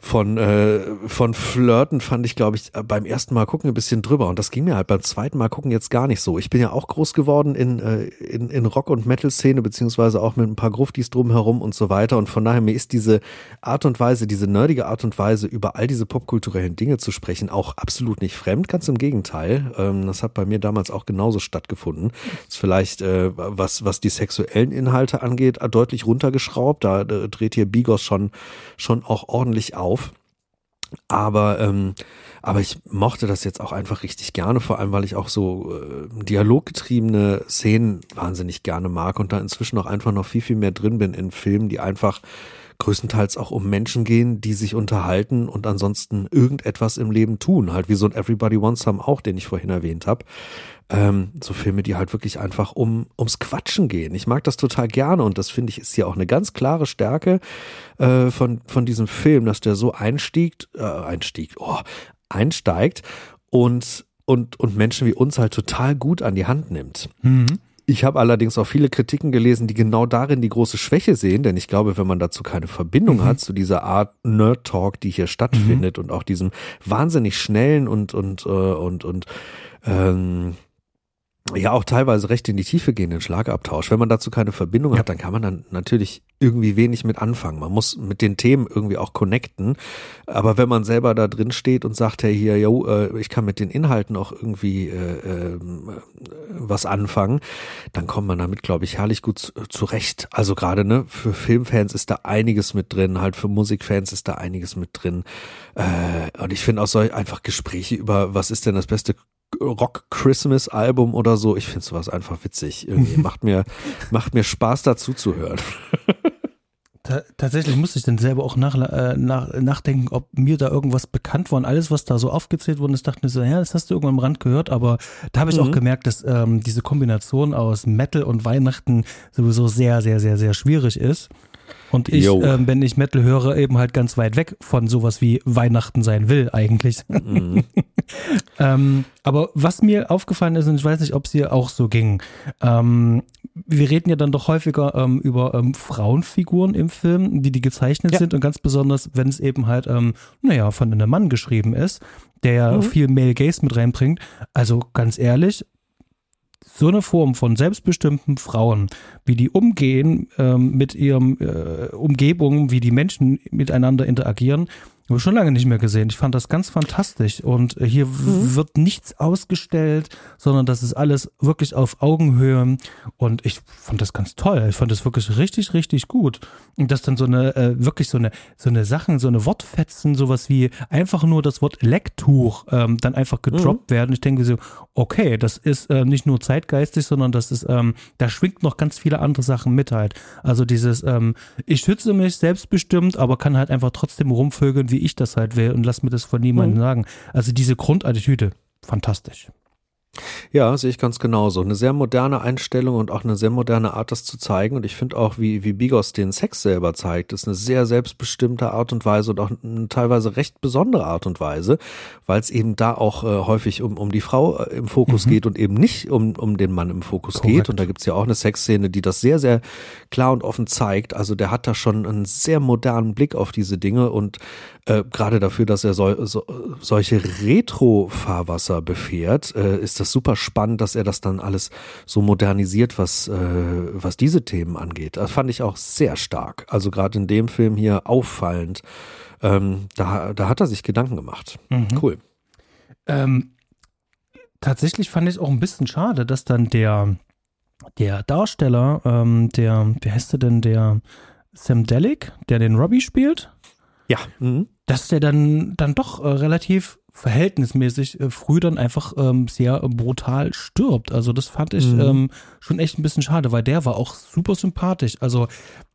von, äh, von Flirten fand ich, glaube ich, beim ersten Mal gucken ein bisschen drüber. Und das ging mir halt beim zweiten Mal gucken jetzt gar nicht so. Ich bin ja auch groß geworden in, äh, in, in Rock- und Metal-Szene, beziehungsweise auch mit ein paar Gruftis drumherum und so weiter. Und von daher, mir ist diese Art und Weise, diese nerdige Art und Weise, über all diese popkulturellen Dinge zu sprechen, auch absolut nicht fremd. Ganz im Gegenteil. Ähm, das hat bei mir damals auch genauso stattgefunden. Ist vielleicht, äh, was, was die sexuellen Inhalte angeht, deutlich runtergeschraubt. Da äh, dreht hier Bigos schon, schon auch ordentlich auf auf. Aber, ähm, aber ich mochte das jetzt auch einfach richtig gerne, vor allem weil ich auch so äh, dialoggetriebene Szenen wahnsinnig gerne mag und da inzwischen auch einfach noch viel, viel mehr drin bin in Filmen, die einfach größtenteils auch um Menschen gehen, die sich unterhalten und ansonsten irgendetwas im Leben tun. Halt wie so ein Everybody Wants Some auch, den ich vorhin erwähnt habe. Ähm, so Filme, die halt wirklich einfach um ums Quatschen gehen. Ich mag das total gerne und das finde ich ist ja auch eine ganz klare Stärke äh, von von diesem Film, dass der so einstiegt, äh, einstiegt, oh, einsteigt und und und Menschen wie uns halt total gut an die Hand nimmt. Mhm. Ich habe allerdings auch viele Kritiken gelesen, die genau darin die große Schwäche sehen, denn ich glaube, wenn man dazu keine Verbindung mhm. hat zu dieser Art Nerd Talk, die hier stattfindet mhm. und auch diesem wahnsinnig schnellen und und äh, und und ähm, ja auch teilweise recht in die Tiefe gehenden Schlagabtausch. Wenn man dazu keine Verbindung ja. hat, dann kann man dann natürlich irgendwie wenig mit anfangen. Man muss mit den Themen irgendwie auch connecten. Aber wenn man selber da drin steht und sagt, hey hier, yo, äh, ich kann mit den Inhalten auch irgendwie äh, äh, was anfangen, dann kommt man damit, glaube ich, herrlich gut zurecht. Also gerade ne, für Filmfans ist da einiges mit drin, halt für Musikfans ist da einiges mit drin. Äh, und ich finde auch so einfach Gespräche über, was ist denn das beste Rock-Christmas-Album oder so. Ich finde sowas einfach witzig. Irgendwie *laughs* macht mir, macht mir Spaß dazu zu hören. tatsächlich musste ich dann selber auch nach, äh, nach, nachdenken, ob mir da irgendwas bekannt war und alles, was da so aufgezählt wurde, ich dachte mir so, ja, das hast du irgendwann am Rand gehört, aber da habe ich mhm. auch gemerkt, dass ähm, diese Kombination aus Metal und Weihnachten sowieso sehr, sehr, sehr, sehr schwierig ist. Und ich, ähm, wenn ich Metal höre, eben halt ganz weit weg von sowas wie Weihnachten sein will, eigentlich. Mhm. *laughs* ähm, aber was mir aufgefallen ist, und ich weiß nicht, ob es dir auch so ging, ähm, wir reden ja dann doch häufiger ähm, über ähm, Frauenfiguren im Film, wie die gezeichnet ja. sind und ganz besonders, wenn es eben halt, ähm, naja, von einem Mann geschrieben ist, der ja mhm. viel Male Gaze mit reinbringt. Also ganz ehrlich, so eine Form von selbstbestimmten Frauen, wie die umgehen ähm, mit ihrem äh, Umgebung, wie die Menschen miteinander interagieren, habe schon lange nicht mehr gesehen. Ich fand das ganz fantastisch. Und äh, hier mhm. wird nichts ausgestellt, sondern das ist alles wirklich auf Augenhöhe. Und ich fand das ganz toll. Ich fand das wirklich richtig, richtig gut. Und dass dann so eine, äh, wirklich so eine, so eine Sachen, so eine Wortfetzen, sowas wie einfach nur das Wort Lecktuch ähm, dann einfach gedroppt mhm. werden. Ich denke so, okay, das ist äh, nicht nur zeitgeistig, sondern das ist, ähm, da schwingt noch ganz viele andere Sachen mit halt. Also dieses, ähm, ich schütze mich selbstbestimmt, aber kann halt einfach trotzdem rumvögeln, wie wie ich das halt will und lass mir das von niemandem mhm. sagen. Also diese Grundattitüde, fantastisch. Ja, sehe ich ganz genauso. Eine sehr moderne Einstellung und auch eine sehr moderne Art, das zu zeigen. Und ich finde auch, wie, wie Bigos den Sex selber zeigt, ist eine sehr selbstbestimmte Art und Weise und auch eine teilweise recht besondere Art und Weise, weil es eben da auch äh, häufig um, um die Frau äh, im Fokus mhm. geht und eben nicht um, um den Mann im Fokus Korrekt. geht. Und da gibt's ja auch eine Sexszene, die das sehr, sehr klar und offen zeigt. Also der hat da schon einen sehr modernen Blick auf diese Dinge und äh, gerade dafür, dass er so, so, solche Retro-Fahrwasser befährt, äh, ist das super spannend, dass er das dann alles so modernisiert, was, äh, was diese Themen angeht. Das fand ich auch sehr stark. Also gerade in dem Film hier auffallend. Ähm, da, da hat er sich Gedanken gemacht. Mhm. Cool. Ähm, tatsächlich fand ich es auch ein bisschen schade, dass dann der, der Darsteller, ähm, der, wie heißt der denn, der Sam Delic, der den Robbie spielt, ja. Mhm. Dass der dann, dann doch äh, relativ verhältnismäßig äh, früh dann einfach ähm, sehr brutal stirbt. Also das fand ich mhm. ähm, schon echt ein bisschen schade, weil der war auch super sympathisch. Also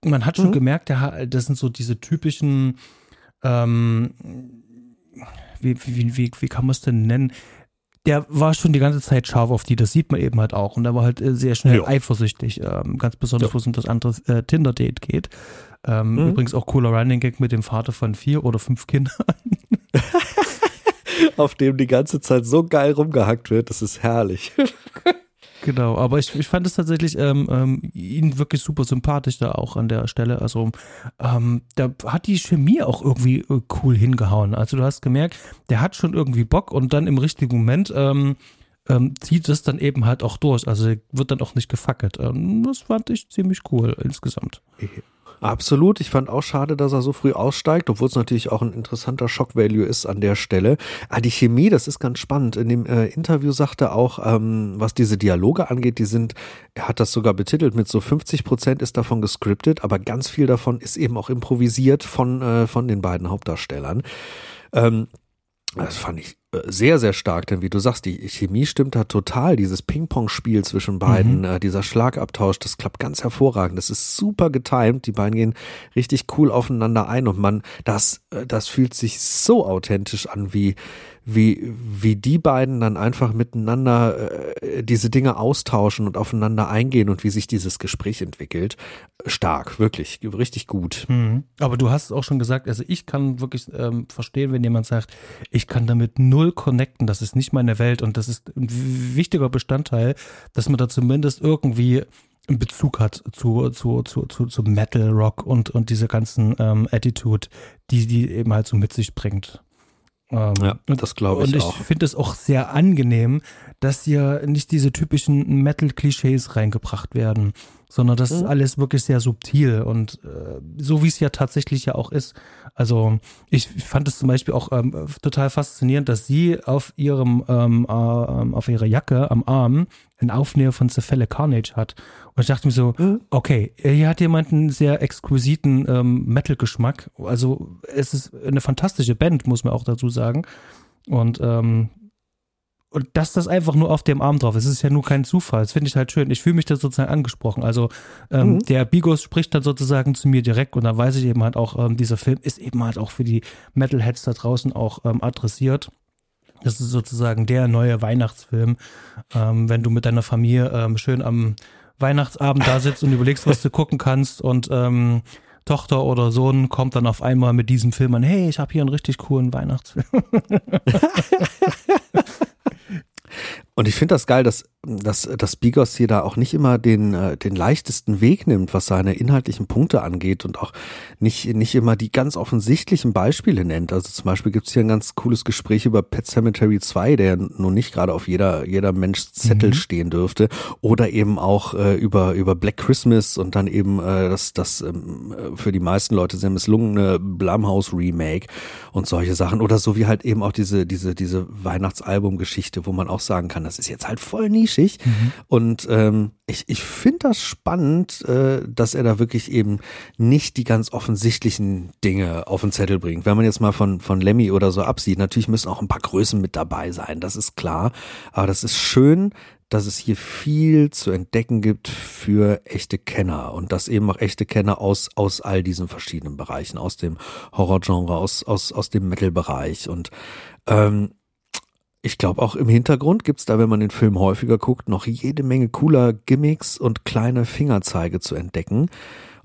man hat schon mhm. gemerkt, der, das sind so diese typischen, ähm, wie, wie, wie, wie kann man es denn nennen? Der war schon die ganze Zeit scharf auf die, das sieht man eben halt auch. Und er war halt äh, sehr schnell ja. eifersüchtig, ähm, ganz besonders, ja. wo es um das andere äh, Tinder-Date geht. Ähm, mhm. Übrigens auch cooler Running Gag mit dem Vater von vier oder fünf Kindern. *laughs* Auf dem die ganze Zeit so geil rumgehackt wird, das ist herrlich. *laughs* Genau, aber ich, ich fand es tatsächlich ähm, ähm, ihn wirklich super sympathisch da auch an der Stelle. Also ähm, da hat die Chemie auch irgendwie äh, cool hingehauen. Also du hast gemerkt, der hat schon irgendwie Bock und dann im richtigen Moment ähm, ähm, zieht es dann eben halt auch durch. Also wird dann auch nicht gefackelt. Ähm, das fand ich ziemlich cool insgesamt. Absolut. Ich fand auch schade, dass er so früh aussteigt, obwohl es natürlich auch ein interessanter Shock-Value ist an der Stelle. Ah, die Chemie, das ist ganz spannend. In dem äh, Interview sagte er auch, ähm, was diese Dialoge angeht, die sind, er hat das sogar betitelt mit so 50 Prozent ist davon gescriptet, aber ganz viel davon ist eben auch improvisiert von, äh, von den beiden Hauptdarstellern. Ähm, das fand ich sehr, sehr stark, denn wie du sagst, die Chemie stimmt da total. Dieses Ping-Pong-Spiel zwischen beiden, mhm. äh, dieser Schlagabtausch, das klappt ganz hervorragend. Das ist super getimed. Die beiden gehen richtig cool aufeinander ein und man, das, äh, das fühlt sich so authentisch an, wie, wie, wie die beiden dann einfach miteinander äh, diese Dinge austauschen und aufeinander eingehen und wie sich dieses Gespräch entwickelt. Stark, wirklich, richtig gut. Mhm. Aber du hast auch schon gesagt, also ich kann wirklich ähm, verstehen, wenn jemand sagt, ich kann damit null connecten, das ist nicht meine Welt und das ist ein wichtiger Bestandteil, dass man da zumindest irgendwie einen Bezug hat zu, zu, zu, zu, zu Metal, Rock und, und diese ganzen ähm, Attitude, die die eben halt so mit sich bringt. Ähm, ja, das glaube ich auch. Und ich finde es auch sehr angenehm, dass hier nicht diese typischen Metal-Klischees reingebracht werden, sondern das mhm. ist alles wirklich sehr subtil und äh, so wie es ja tatsächlich ja auch ist. Also ich fand es zum Beispiel auch ähm, total faszinierend, dass sie auf ihrem ähm, äh, auf ihrer Jacke am Arm einen Aufnäher von Cephale Carnage hat. Und ich dachte mir so, mhm. okay, hier hat jemand einen sehr exquisiten ähm, Metal-Geschmack. Also es ist eine fantastische Band, muss man auch dazu sagen. Und ähm, und dass das einfach nur auf dem Arm drauf ist, ist ja nur kein Zufall. Das finde ich halt schön. Ich fühle mich da sozusagen angesprochen. Also ähm, mhm. der Bigos spricht dann sozusagen zu mir direkt und da weiß ich eben halt auch, ähm, dieser Film ist eben halt auch für die Metalheads da draußen auch ähm, adressiert. Das ist sozusagen der neue Weihnachtsfilm, ähm, wenn du mit deiner Familie ähm, schön am Weihnachtsabend da sitzt und überlegst, was du gucken kannst und ähm, Tochter oder Sohn kommt dann auf einmal mit diesem Film an, hey, ich habe hier einen richtig coolen Weihnachtsfilm. *laughs* Und ich finde das geil, dass, dass, dass Bigos hier da auch nicht immer den, äh, den leichtesten Weg nimmt, was seine inhaltlichen Punkte angeht und auch nicht, nicht immer die ganz offensichtlichen Beispiele nennt. Also zum Beispiel gibt es hier ein ganz cooles Gespräch über Pet Cemetery 2, der nun nicht gerade auf jeder, jeder Mensch Zettel mhm. stehen dürfte. Oder eben auch äh, über, über Black Christmas und dann eben äh, das, das ähm, für die meisten Leute sehr misslungene Blumhouse Remake und solche Sachen. Oder so wie halt eben auch diese, diese, diese Weihnachtsalbum-Geschichte, wo man auch sagen kann, das ist jetzt halt voll nischig. Mhm. Und ähm, ich, ich finde das spannend, äh, dass er da wirklich eben nicht die ganz offensichtlichen Dinge auf den Zettel bringt. Wenn man jetzt mal von, von Lemmy oder so absieht, natürlich müssen auch ein paar Größen mit dabei sein, das ist klar. Aber das ist schön, dass es hier viel zu entdecken gibt für echte Kenner und dass eben auch echte Kenner aus, aus all diesen verschiedenen Bereichen, aus dem Horrorgenre, aus, aus, aus dem Metal-Bereich und ähm, ich glaube, auch im Hintergrund gibt's da, wenn man den Film häufiger guckt, noch jede Menge cooler Gimmicks und kleine Fingerzeige zu entdecken.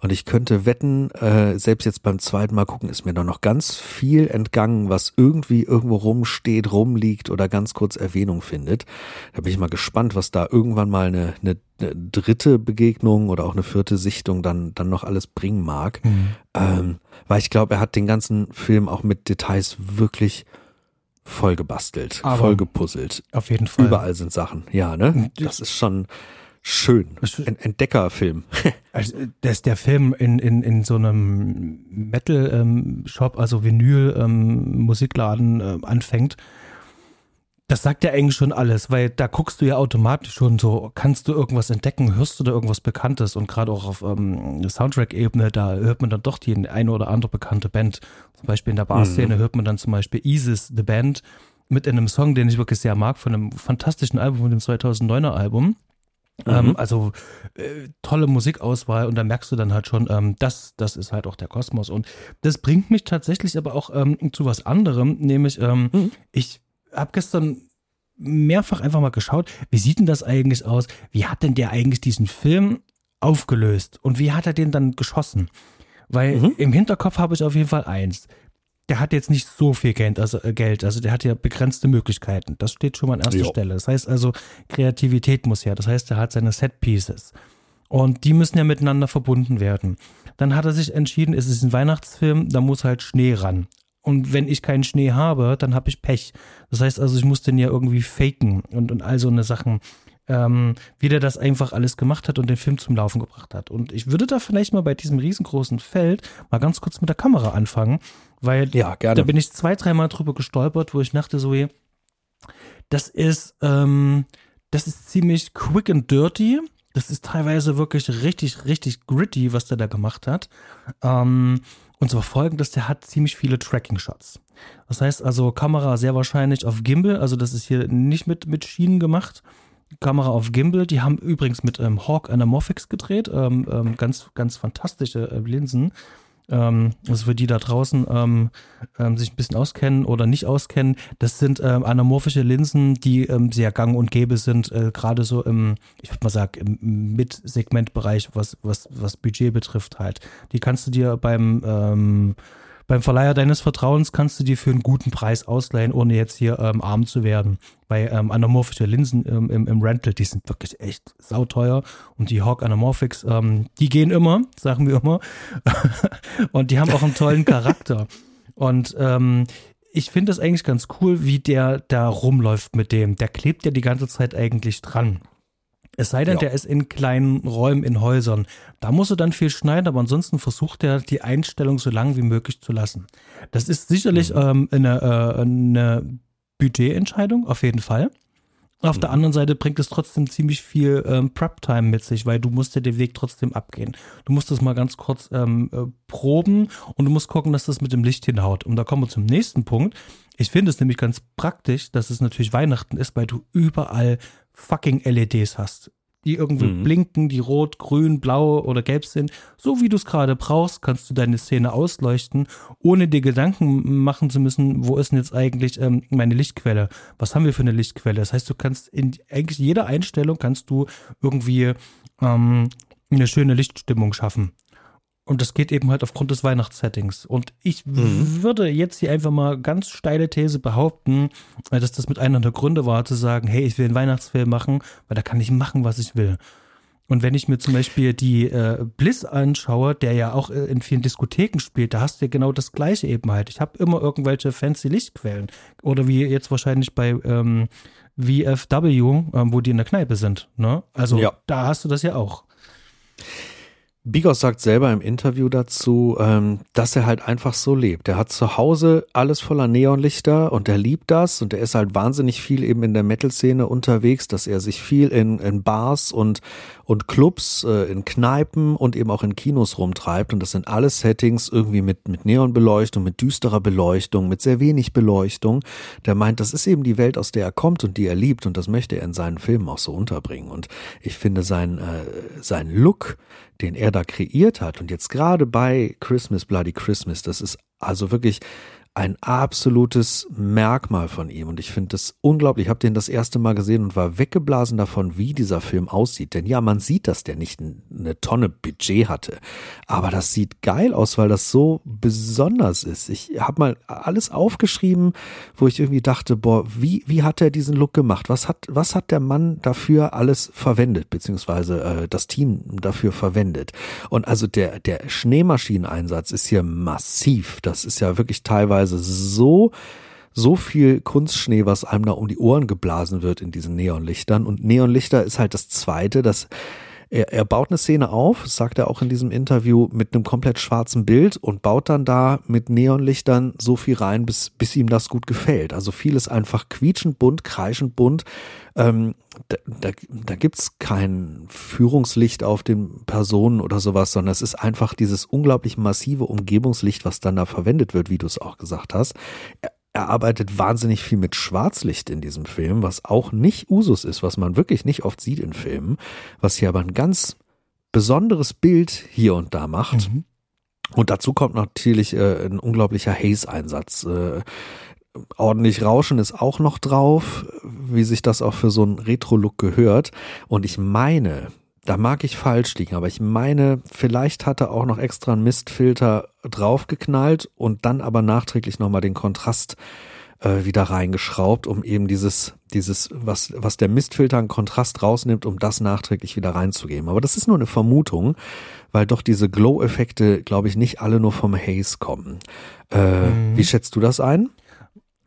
Und ich könnte wetten, äh, selbst jetzt beim zweiten Mal gucken, ist mir da noch ganz viel entgangen, was irgendwie irgendwo rumsteht, rumliegt oder ganz kurz Erwähnung findet. Da bin ich mal gespannt, was da irgendwann mal eine, eine, eine dritte Begegnung oder auch eine vierte Sichtung dann, dann noch alles bringen mag. Mhm. Ähm, weil ich glaube, er hat den ganzen Film auch mit Details wirklich voll gebastelt, Aber voll gepuzzelt. Auf jeden Fall. Überall sind Sachen, ja, ne? Das ist schon schön. Ein Entdeckerfilm. *laughs* Also, dass der Film in, in, in so einem Metal-Shop, ähm, also Vinyl-Musikladen ähm, äh, anfängt, das sagt ja eigentlich schon alles, weil da guckst du ja automatisch schon so, kannst du irgendwas entdecken, hörst du da irgendwas Bekanntes und gerade auch auf ähm, Soundtrack-Ebene, da hört man dann doch die eine oder andere bekannte Band. Zum Beispiel in der Bar-Szene mhm. hört man dann zum Beispiel Isis, The Band, mit einem Song, den ich wirklich sehr mag, von einem fantastischen Album, von dem 2009er Album. Ähm, mhm. Ähm, also äh, tolle Musikauswahl und da merkst du dann halt schon, ähm, das, das ist halt auch der Kosmos. Und das bringt mich tatsächlich aber auch ähm, zu was anderem, nämlich ähm, mhm. ich habe gestern mehrfach einfach mal geschaut, wie sieht denn das eigentlich aus? Wie hat denn der eigentlich diesen Film aufgelöst und wie hat er den dann geschossen? Weil mhm. im Hinterkopf habe ich auf jeden Fall eins. der hat jetzt nicht so viel Geld, also, äh, Geld, also der hat ja begrenzte Möglichkeiten. Das steht schon mal an erster jo. Stelle. Das heißt also, Kreativität muss her. Das heißt, er hat seine Set Pieces. Und die müssen ja miteinander verbunden werden. Dann hat er sich entschieden, es ist ein Weihnachtsfilm, da muss halt Schnee ran. Und wenn ich keinen Schnee habe, dann habe ich Pech. Das heißt also, ich muss den ja irgendwie faken und, und all so eine Sachen ähm, wie der das einfach alles gemacht hat und den Film zum Laufen gebracht hat. Und ich würde da vielleicht mal bei diesem riesengroßen Feld mal ganz kurz mit der Kamera anfangen, weil ja, da bin ich zwei, dreimal drüber gestolpert, wo ich dachte so, das ist, ähm, das ist ziemlich quick and dirty. Das ist teilweise wirklich richtig, richtig gritty, was der da gemacht hat. Ähm, und zwar folgendes, der hat ziemlich viele Tracking-Shots. Das heißt also Kamera sehr wahrscheinlich auf Gimbal, also das ist hier nicht mit, mit Schienen gemacht, Kamera auf Gimbal. Die haben übrigens mit ähm, Hawk Anamorphics gedreht. Ähm, ähm, ganz, ganz fantastische äh, Linsen. Ähm, also für die da draußen ähm, ähm, sich ein bisschen auskennen oder nicht auskennen, das sind ähm, anamorphische Linsen, die ähm, sehr gang und gäbe sind, äh, gerade so im, ich würde mal sagen, im Mid-Segment-Bereich, was, was, was Budget betrifft halt. Die kannst du dir beim ähm, beim Verleiher deines Vertrauens kannst du dir für einen guten Preis ausleihen, ohne jetzt hier ähm, arm zu werden. Bei ähm, anamorphische Linsen ähm, im, im Rental, die sind wirklich echt sauteuer. Und die Hawk Anamorphics, ähm, die gehen immer, sagen wir immer. *laughs* und die haben auch einen tollen Charakter. Und ähm, ich finde das eigentlich ganz cool, wie der da rumläuft mit dem. Der klebt ja die ganze Zeit eigentlich dran. Es sei denn, ja. der ist in kleinen Räumen in Häusern. Da muss er dann viel schneiden, aber ansonsten versucht er, die Einstellung so lang wie möglich zu lassen. Das ist sicherlich mhm. ähm, eine, äh, eine Budgetentscheidung, auf jeden Fall. Auf mhm. der anderen Seite bringt es trotzdem ziemlich viel ähm, Prep-Time mit sich, weil du musst dir den Weg trotzdem abgehen. Du musst das mal ganz kurz ähm, äh, proben und du musst gucken, dass das mit dem Licht hinhaut. Und da kommen wir zum nächsten Punkt. Ich finde es nämlich ganz praktisch, dass es natürlich Weihnachten ist, weil du überall fucking LEDs hast, die irgendwie mhm. blinken, die rot, grün, blau oder gelb sind. So wie du es gerade brauchst, kannst du deine Szene ausleuchten, ohne dir Gedanken machen zu müssen, wo ist denn jetzt eigentlich ähm, meine Lichtquelle? Was haben wir für eine Lichtquelle? Das heißt, du kannst in eigentlich jeder Einstellung kannst du irgendwie ähm, eine schöne Lichtstimmung schaffen. Und das geht eben halt aufgrund des Weihnachtssettings. Und ich mhm. würde jetzt hier einfach mal ganz steile These behaupten, äh, dass das mit einer der Gründe war, zu sagen, hey, ich will einen Weihnachtsfilm machen, weil da kann ich machen, was ich will. Und wenn ich mir zum Beispiel die äh, Bliss anschaue, der ja auch äh, in vielen Diskotheken spielt, da hast du ja genau das gleiche eben halt. Ich habe immer irgendwelche fancy Lichtquellen. Oder wie jetzt wahrscheinlich bei ähm, VFW, ähm, wo die in der Kneipe sind. Ne? Also ja. da hast du das ja auch. Bigos sagt selber im Interview dazu, ähm, dass er halt einfach so lebt. Er hat zu Hause alles voller Neonlichter und er liebt das und er ist halt wahnsinnig viel eben in der Metal-Szene unterwegs, dass er sich viel in, in Bars und, und Clubs, äh, in Kneipen und eben auch in Kinos rumtreibt. Und das sind alles Settings irgendwie mit, mit Neonbeleuchtung, mit düsterer Beleuchtung, mit sehr wenig Beleuchtung. Der meint, das ist eben die Welt, aus der er kommt und die er liebt. Und das möchte er in seinen Filmen auch so unterbringen. Und ich finde sein, äh, sein Look, den er da kreiert hat und jetzt gerade bei Christmas Bloody Christmas, das ist also wirklich ein absolutes Merkmal von ihm. Und ich finde das unglaublich. Ich habe den das erste Mal gesehen und war weggeblasen davon, wie dieser Film aussieht. Denn ja, man sieht, dass der nicht eine Tonne Budget hatte. Aber das sieht geil aus, weil das so besonders ist. Ich habe mal alles aufgeschrieben, wo ich irgendwie dachte, boah, wie, wie hat er diesen Look gemacht? Was hat, was hat der Mann dafür alles verwendet, beziehungsweise äh, das Team dafür verwendet? Und also der, der Schneemaschineneinsatz ist hier massiv. Das ist ja wirklich teilweise teilweise so so viel Kunstschnee, was einem da um die Ohren geblasen wird in diesen Neonlichtern. Und Neonlichter ist halt das Zweite, dass er, er baut eine Szene auf, sagt er auch in diesem Interview, mit einem komplett schwarzen Bild und baut dann da mit Neonlichtern so viel rein, bis, bis ihm das gut gefällt. Also vieles einfach quietschend bunt, kreischend bunt. Ähm, da, da, da gibt's kein Führungslicht auf den Personen oder sowas, sondern es ist einfach dieses unglaublich massive Umgebungslicht, was dann da verwendet wird, wie du es auch gesagt hast. Er, arbeitet wahnsinnig viel mit Schwarzlicht in diesem Film, was auch nicht Usus ist, was man wirklich nicht oft sieht in Filmen, was hier aber ein ganz besonderes Bild hier und da macht. Mhm. Und dazu kommt natürlich äh, ein unglaublicher Haze-Einsatz. Äh, ordentlich Rauschen ist auch noch drauf, wie sich das auch für so einen Retro-Look gehört. Und ich meine, da mag ich falsch liegen, aber ich meine, vielleicht hat er auch noch extra einen Mistfilter draufgeknallt und dann aber nachträglich nochmal den Kontrast äh, wieder reingeschraubt, um eben dieses, dieses, was, was der Mistfilter an Kontrast rausnimmt, um das nachträglich wieder reinzugeben. Aber das ist nur eine Vermutung, weil doch diese Glow-Effekte, glaube ich, nicht alle nur vom Haze kommen. Äh, mhm. Wie schätzt du das ein?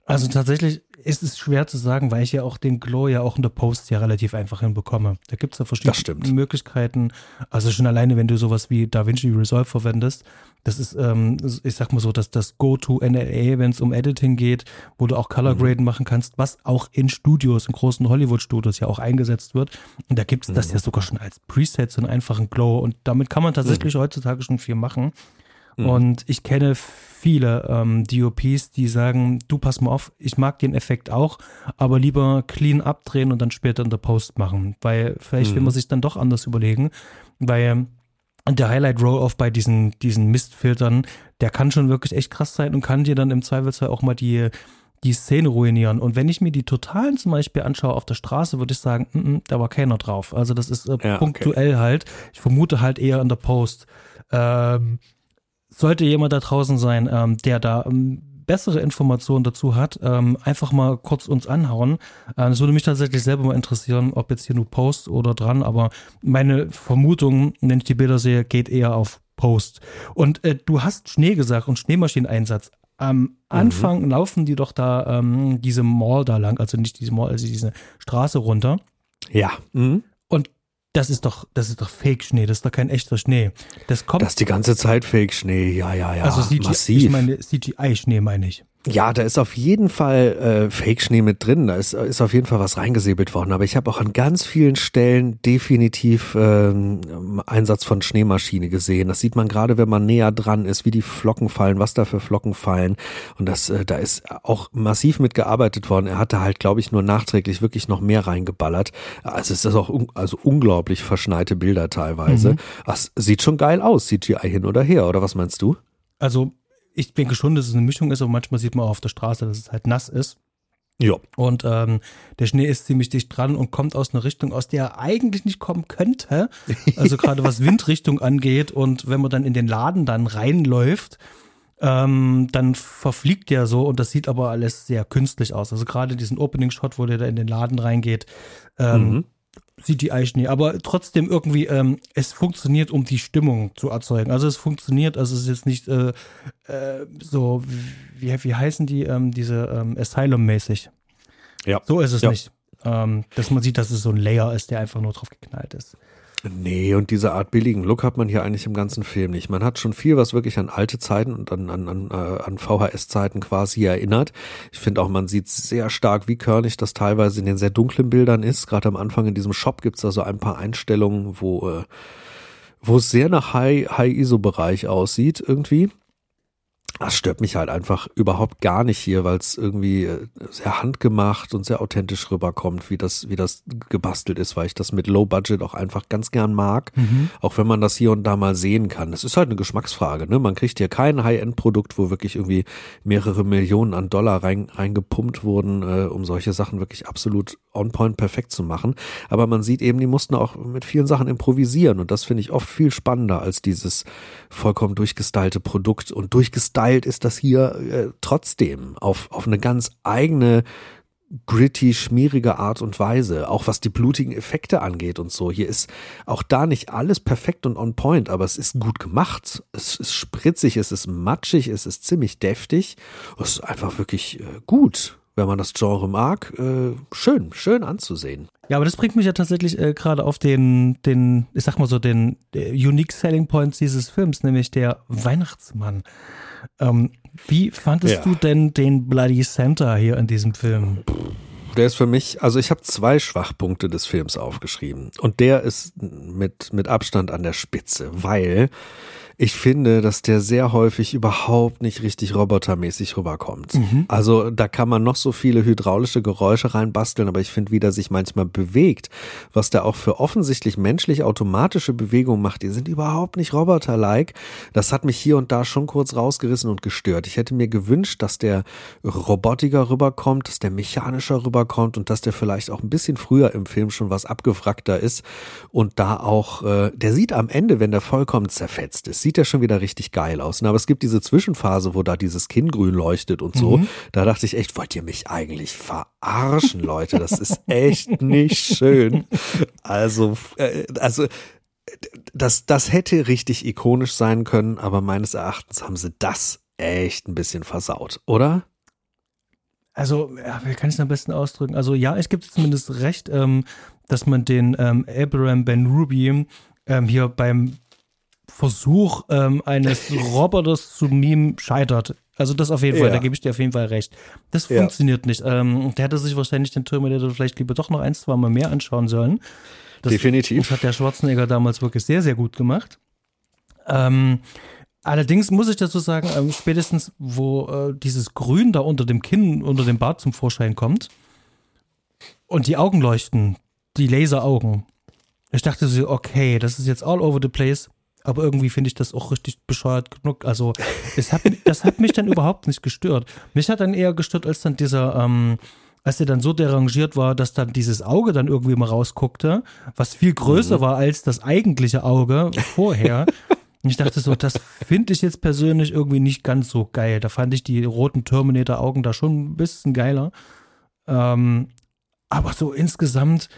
Also tatsächlich ist es schwer zu sagen, weil ich ja auch den Glow ja auch in der Post ja relativ einfach hinbekomme. Da gibt es ja verschiedene Möglichkeiten. Also schon alleine, wenn du sowas wie DaVinci Resolve verwendest, das ist, ähm, ich sag mal so, dass das Go-To-NLA, wenn es um Editing geht, wo du auch Color Graden mhm. machen kannst, was auch in Studios, in großen Hollywood-Studios ja auch eingesetzt wird. Und da gibt es mhm. das ja sogar schon als Preset, so einen einfachen Glow. Und damit kann man tatsächlich mhm. heutzutage schon viel machen. Mhm. Und ich kenne viele ähm, DOPs, die sagen, du pass mal auf, ich mag den Effekt auch, aber lieber clean abdrehen und dann später in der Post machen. Weil vielleicht mhm. will man sich dann doch anders überlegen, weil der Highlight Roll-Off bei diesen, diesen Mistfiltern, der kann schon wirklich echt krass sein und kann dir dann im Zweifelsfall auch mal die, die Szene ruinieren. Und wenn ich mir die Totalen zum Beispiel anschaue auf der Straße, würde ich sagen, mm -mm, da war keiner drauf. Also das ist äh, ja, punktuell okay. halt. Ich vermute halt eher in der Post. Ähm, sollte jemand da draußen sein, ähm, der da ähm, bessere Informationen dazu hat, ähm, einfach mal kurz uns anhauen. Äh, würde mich tatsächlich selber mal interessieren, ob jetzt hier nur Post oder dran, aber meine Vermutung, wenn ich die Bilder sehe, geht eher auf Post. Und äh, du hast Schnee gesagt und Schneemaschineneinsatz. Am mhm. Anfang mhm. laufen die doch da ähm, diese Mall da lang, also nicht diese Mall, also diese Straße runter. Ja. Mhm. Das ist doch, das ist doch Fake-Schnee, das ist doch kein echter Schnee. Das kommt. Das ist die ganze Zeit Fake-Schnee, ja, ja, ja. Also CGI, massiv. ich meine CGI-Schnee meine ich. Ja, da ist auf jeden Fall äh, Fake-Schnee mit drin. Da ist, ist auf jeden Fall was reingesäbelt worden. Aber ich habe auch an ganz vielen Stellen definitiv ähm, Einsatz von Schneemaschine gesehen. Das sieht man gerade, wenn man näher dran ist, wie die Flocken fallen, was da für Flocken fallen. Und das, äh, da ist auch massiv mitgearbeitet worden. Er hatte halt, glaube ich, nur nachträglich wirklich noch mehr reingeballert. Also es ist auch un also unglaublich verschneite Bilder teilweise. Mhm. Das sieht schon geil aus, CGI hin oder her. Oder was meinst du? Also ich denke schon, dass es eine Mischung ist, aber manchmal sieht man auch auf der Straße, dass es halt nass ist. Ja. Und ähm, der Schnee ist ziemlich dicht dran und kommt aus einer Richtung, aus der er eigentlich nicht kommen könnte. *laughs* Also gerade was Windrichtung angeht. Und wenn man dann in den Laden dann reinläuft, ähm, dann verfliegt der so und das sieht aber alles sehr künstlich aus. Also gerade diesen Opening-Shot, wo der da in den Laden reingeht, ähm, mhm. CGI-Schnee, aber trotzdem irgendwie, ähm, es funktioniert, um die Stimmung zu erzeugen. Also es funktioniert, also es ist jetzt nicht äh, äh, so, wie, wie heißen die, ähm, diese ähm, Asylum-mäßig. Ja. So ist es ja. nicht. Ähm, dass man sieht, dass es so ein Layer ist, der einfach nur drauf geknallt ist. Nee, und diese Art billigen Look hat man hier eigentlich im ganzen Film nicht. Man hat schon viel, was wirklich an alte Zeiten und an, an, an, äh, an VHS-Zeiten quasi erinnert. Ich finde auch, man sieht sehr stark, wie körnig das teilweise in den sehr dunklen Bildern ist. Gerade am Anfang in diesem Shop gibt's da so ein paar Einstellungen, wo, äh, wo es sehr nach High-ISO-Bereich aussieht irgendwie das stört mich halt einfach überhaupt gar nicht hier, weil es irgendwie äh, sehr handgemacht und sehr authentisch rüberkommt, wie das, wie das gebastelt ist, weil ich das mit Low Budget auch einfach ganz gern mag, mhm. auch wenn man das hier und da mal sehen kann. Das ist halt eine Geschmacksfrage, ne? Man kriegt hier kein High-End-Produkt, wo wirklich irgendwie mehrere Millionen an Dollar rein, reingepumpt wurden, äh, um solche Sachen wirklich absolut on point perfekt zu machen. Aber man sieht eben, die mussten auch mit vielen Sachen improvisieren und das finde ich oft viel spannender als dieses vollkommen durchgestylte Produkt und durchgestylt verteilt ist das hier äh, trotzdem auf, auf eine ganz eigene gritty, schmierige Art und Weise, auch was die blutigen Effekte angeht und so. Hier ist auch da nicht alles perfekt und on point, aber es ist gut gemacht. Es ist spritzig, es ist matschig, es ist ziemlich deftig. Es ist einfach wirklich äh, gut, wenn man das Genre mag. Äh, schön, schön anzusehen. Ja, aber das bringt mich ja tatsächlich äh, gerade auf den, den, ich sag mal so, den Unique Selling Points dieses Films, nämlich der Weihnachtsmann. Ähm, wie fandest ja. du denn den Bloody Santa hier in diesem Film? Der ist für mich, also ich habe zwei Schwachpunkte des Films aufgeschrieben und der ist mit, mit Abstand an der Spitze, weil ich finde, dass der sehr häufig überhaupt nicht richtig robotermäßig rüberkommt. Mhm. Also da kann man noch so viele hydraulische Geräusche reinbasteln, aber ich finde, wie der sich manchmal bewegt, was der auch für offensichtlich menschlich automatische Bewegungen macht, die sind überhaupt nicht roboterlike. Das hat mich hier und da schon kurz rausgerissen und gestört. Ich hätte mir gewünscht, dass der robotiger rüberkommt, dass der mechanischer rüberkommt und dass der vielleicht auch ein bisschen früher im Film schon was abgefragter ist und da auch, äh, der sieht am Ende, wenn der vollkommen zerfetzt ist, sieht er schon wieder richtig geil aus. Aber es gibt diese Zwischenphase, wo da dieses Kinn grün leuchtet und so. Mhm. Da dachte ich echt, wollt ihr mich eigentlich verarschen, Leute? Das ist echt nicht schön. Also, äh, also das, das hätte richtig ikonisch sein können, aber meines Erachtens haben sie das echt ein bisschen versaut, oder? Also, ja, wie kann ich es am besten ausdrücken? Also, ja, es gibt zumindest recht, ähm, dass man den ähm, Abraham Ben Ruby ähm, hier beim Versuch ähm, eines *laughs* Roboters zu meme scheitert. Also das auf jeden Fall, ja. da gebe ich dir auf jeden Fall recht. Das ja. funktioniert nicht. Ähm, der hätte sich wahrscheinlich den Terminator vielleicht lieber doch noch ein, zwei Mal mehr anschauen sollen. Das, Definitiv. Das hat der Schwarzenegger damals wirklich sehr, sehr gut gemacht. Ähm, allerdings muss ich dazu sagen, ähm, spätestens wo äh, dieses Grün da unter dem Kinn, unter dem Bart zum Vorschein kommt und die Augen leuchten, die Laseraugen. Ich dachte so, okay, das ist jetzt all over the place. Aber irgendwie finde ich das auch richtig bescheuert genug. Also, es hat, das hat mich dann *laughs* überhaupt nicht gestört. Mich hat dann eher gestört, als dann dieser, ähm, als er dann so derangiert war, dass dann dieses Auge dann irgendwie mal rausguckte, was viel größer mhm. war als das eigentliche Auge vorher. Und *laughs* ich dachte so, das finde ich jetzt persönlich irgendwie nicht ganz so geil. Da fand ich die roten Terminator-Augen da schon ein bisschen geiler. Ähm, aber so insgesamt,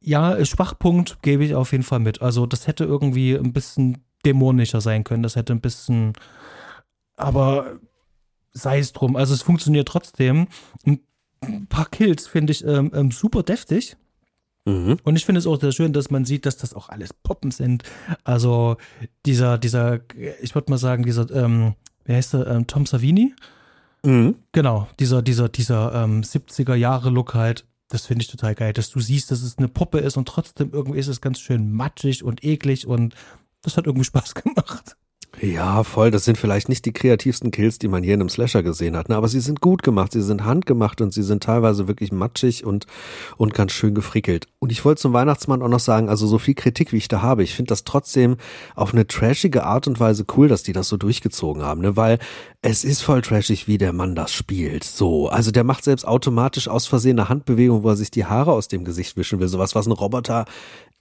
ja, Schwachpunkt gebe ich auf jeden Fall mit. Also das hätte irgendwie ein bisschen dämonischer sein können. Das hätte ein bisschen, aber sei es drum. Also es funktioniert trotzdem. Ein paar Kills finde ich ähm, ähm, super deftig. Mhm. Und ich finde es auch sehr schön, dass man sieht, dass das auch alles Poppen sind. Also dieser, dieser, ich würde mal sagen, dieser, ähm, wie heißt der, ähm, Tom Savini? Mhm. Genau, dieser, dieser, dieser ähm, 70er Jahre Look halt. Das finde ich total geil, dass du siehst, dass es eine Puppe ist und trotzdem irgendwie ist es ganz schön matschig und eklig und das hat irgendwie Spaß gemacht. Ja, voll. Das sind vielleicht nicht die kreativsten Kills, die man hier in einem Slasher gesehen hat, ne? aber sie sind gut gemacht, sie sind handgemacht und sie sind teilweise wirklich matschig und, und ganz schön gefrickelt. Und ich wollte zum Weihnachtsmann auch noch sagen, also so viel Kritik, wie ich da habe, ich finde das trotzdem auf eine trashige Art und Weise cool, dass die das so durchgezogen haben, ne? weil es ist voll trashig, wie der Mann das spielt. So, also der macht selbst automatisch aus Versehen eine Handbewegung, wo er sich die Haare aus dem Gesicht wischen will. Sowas, was ein Roboter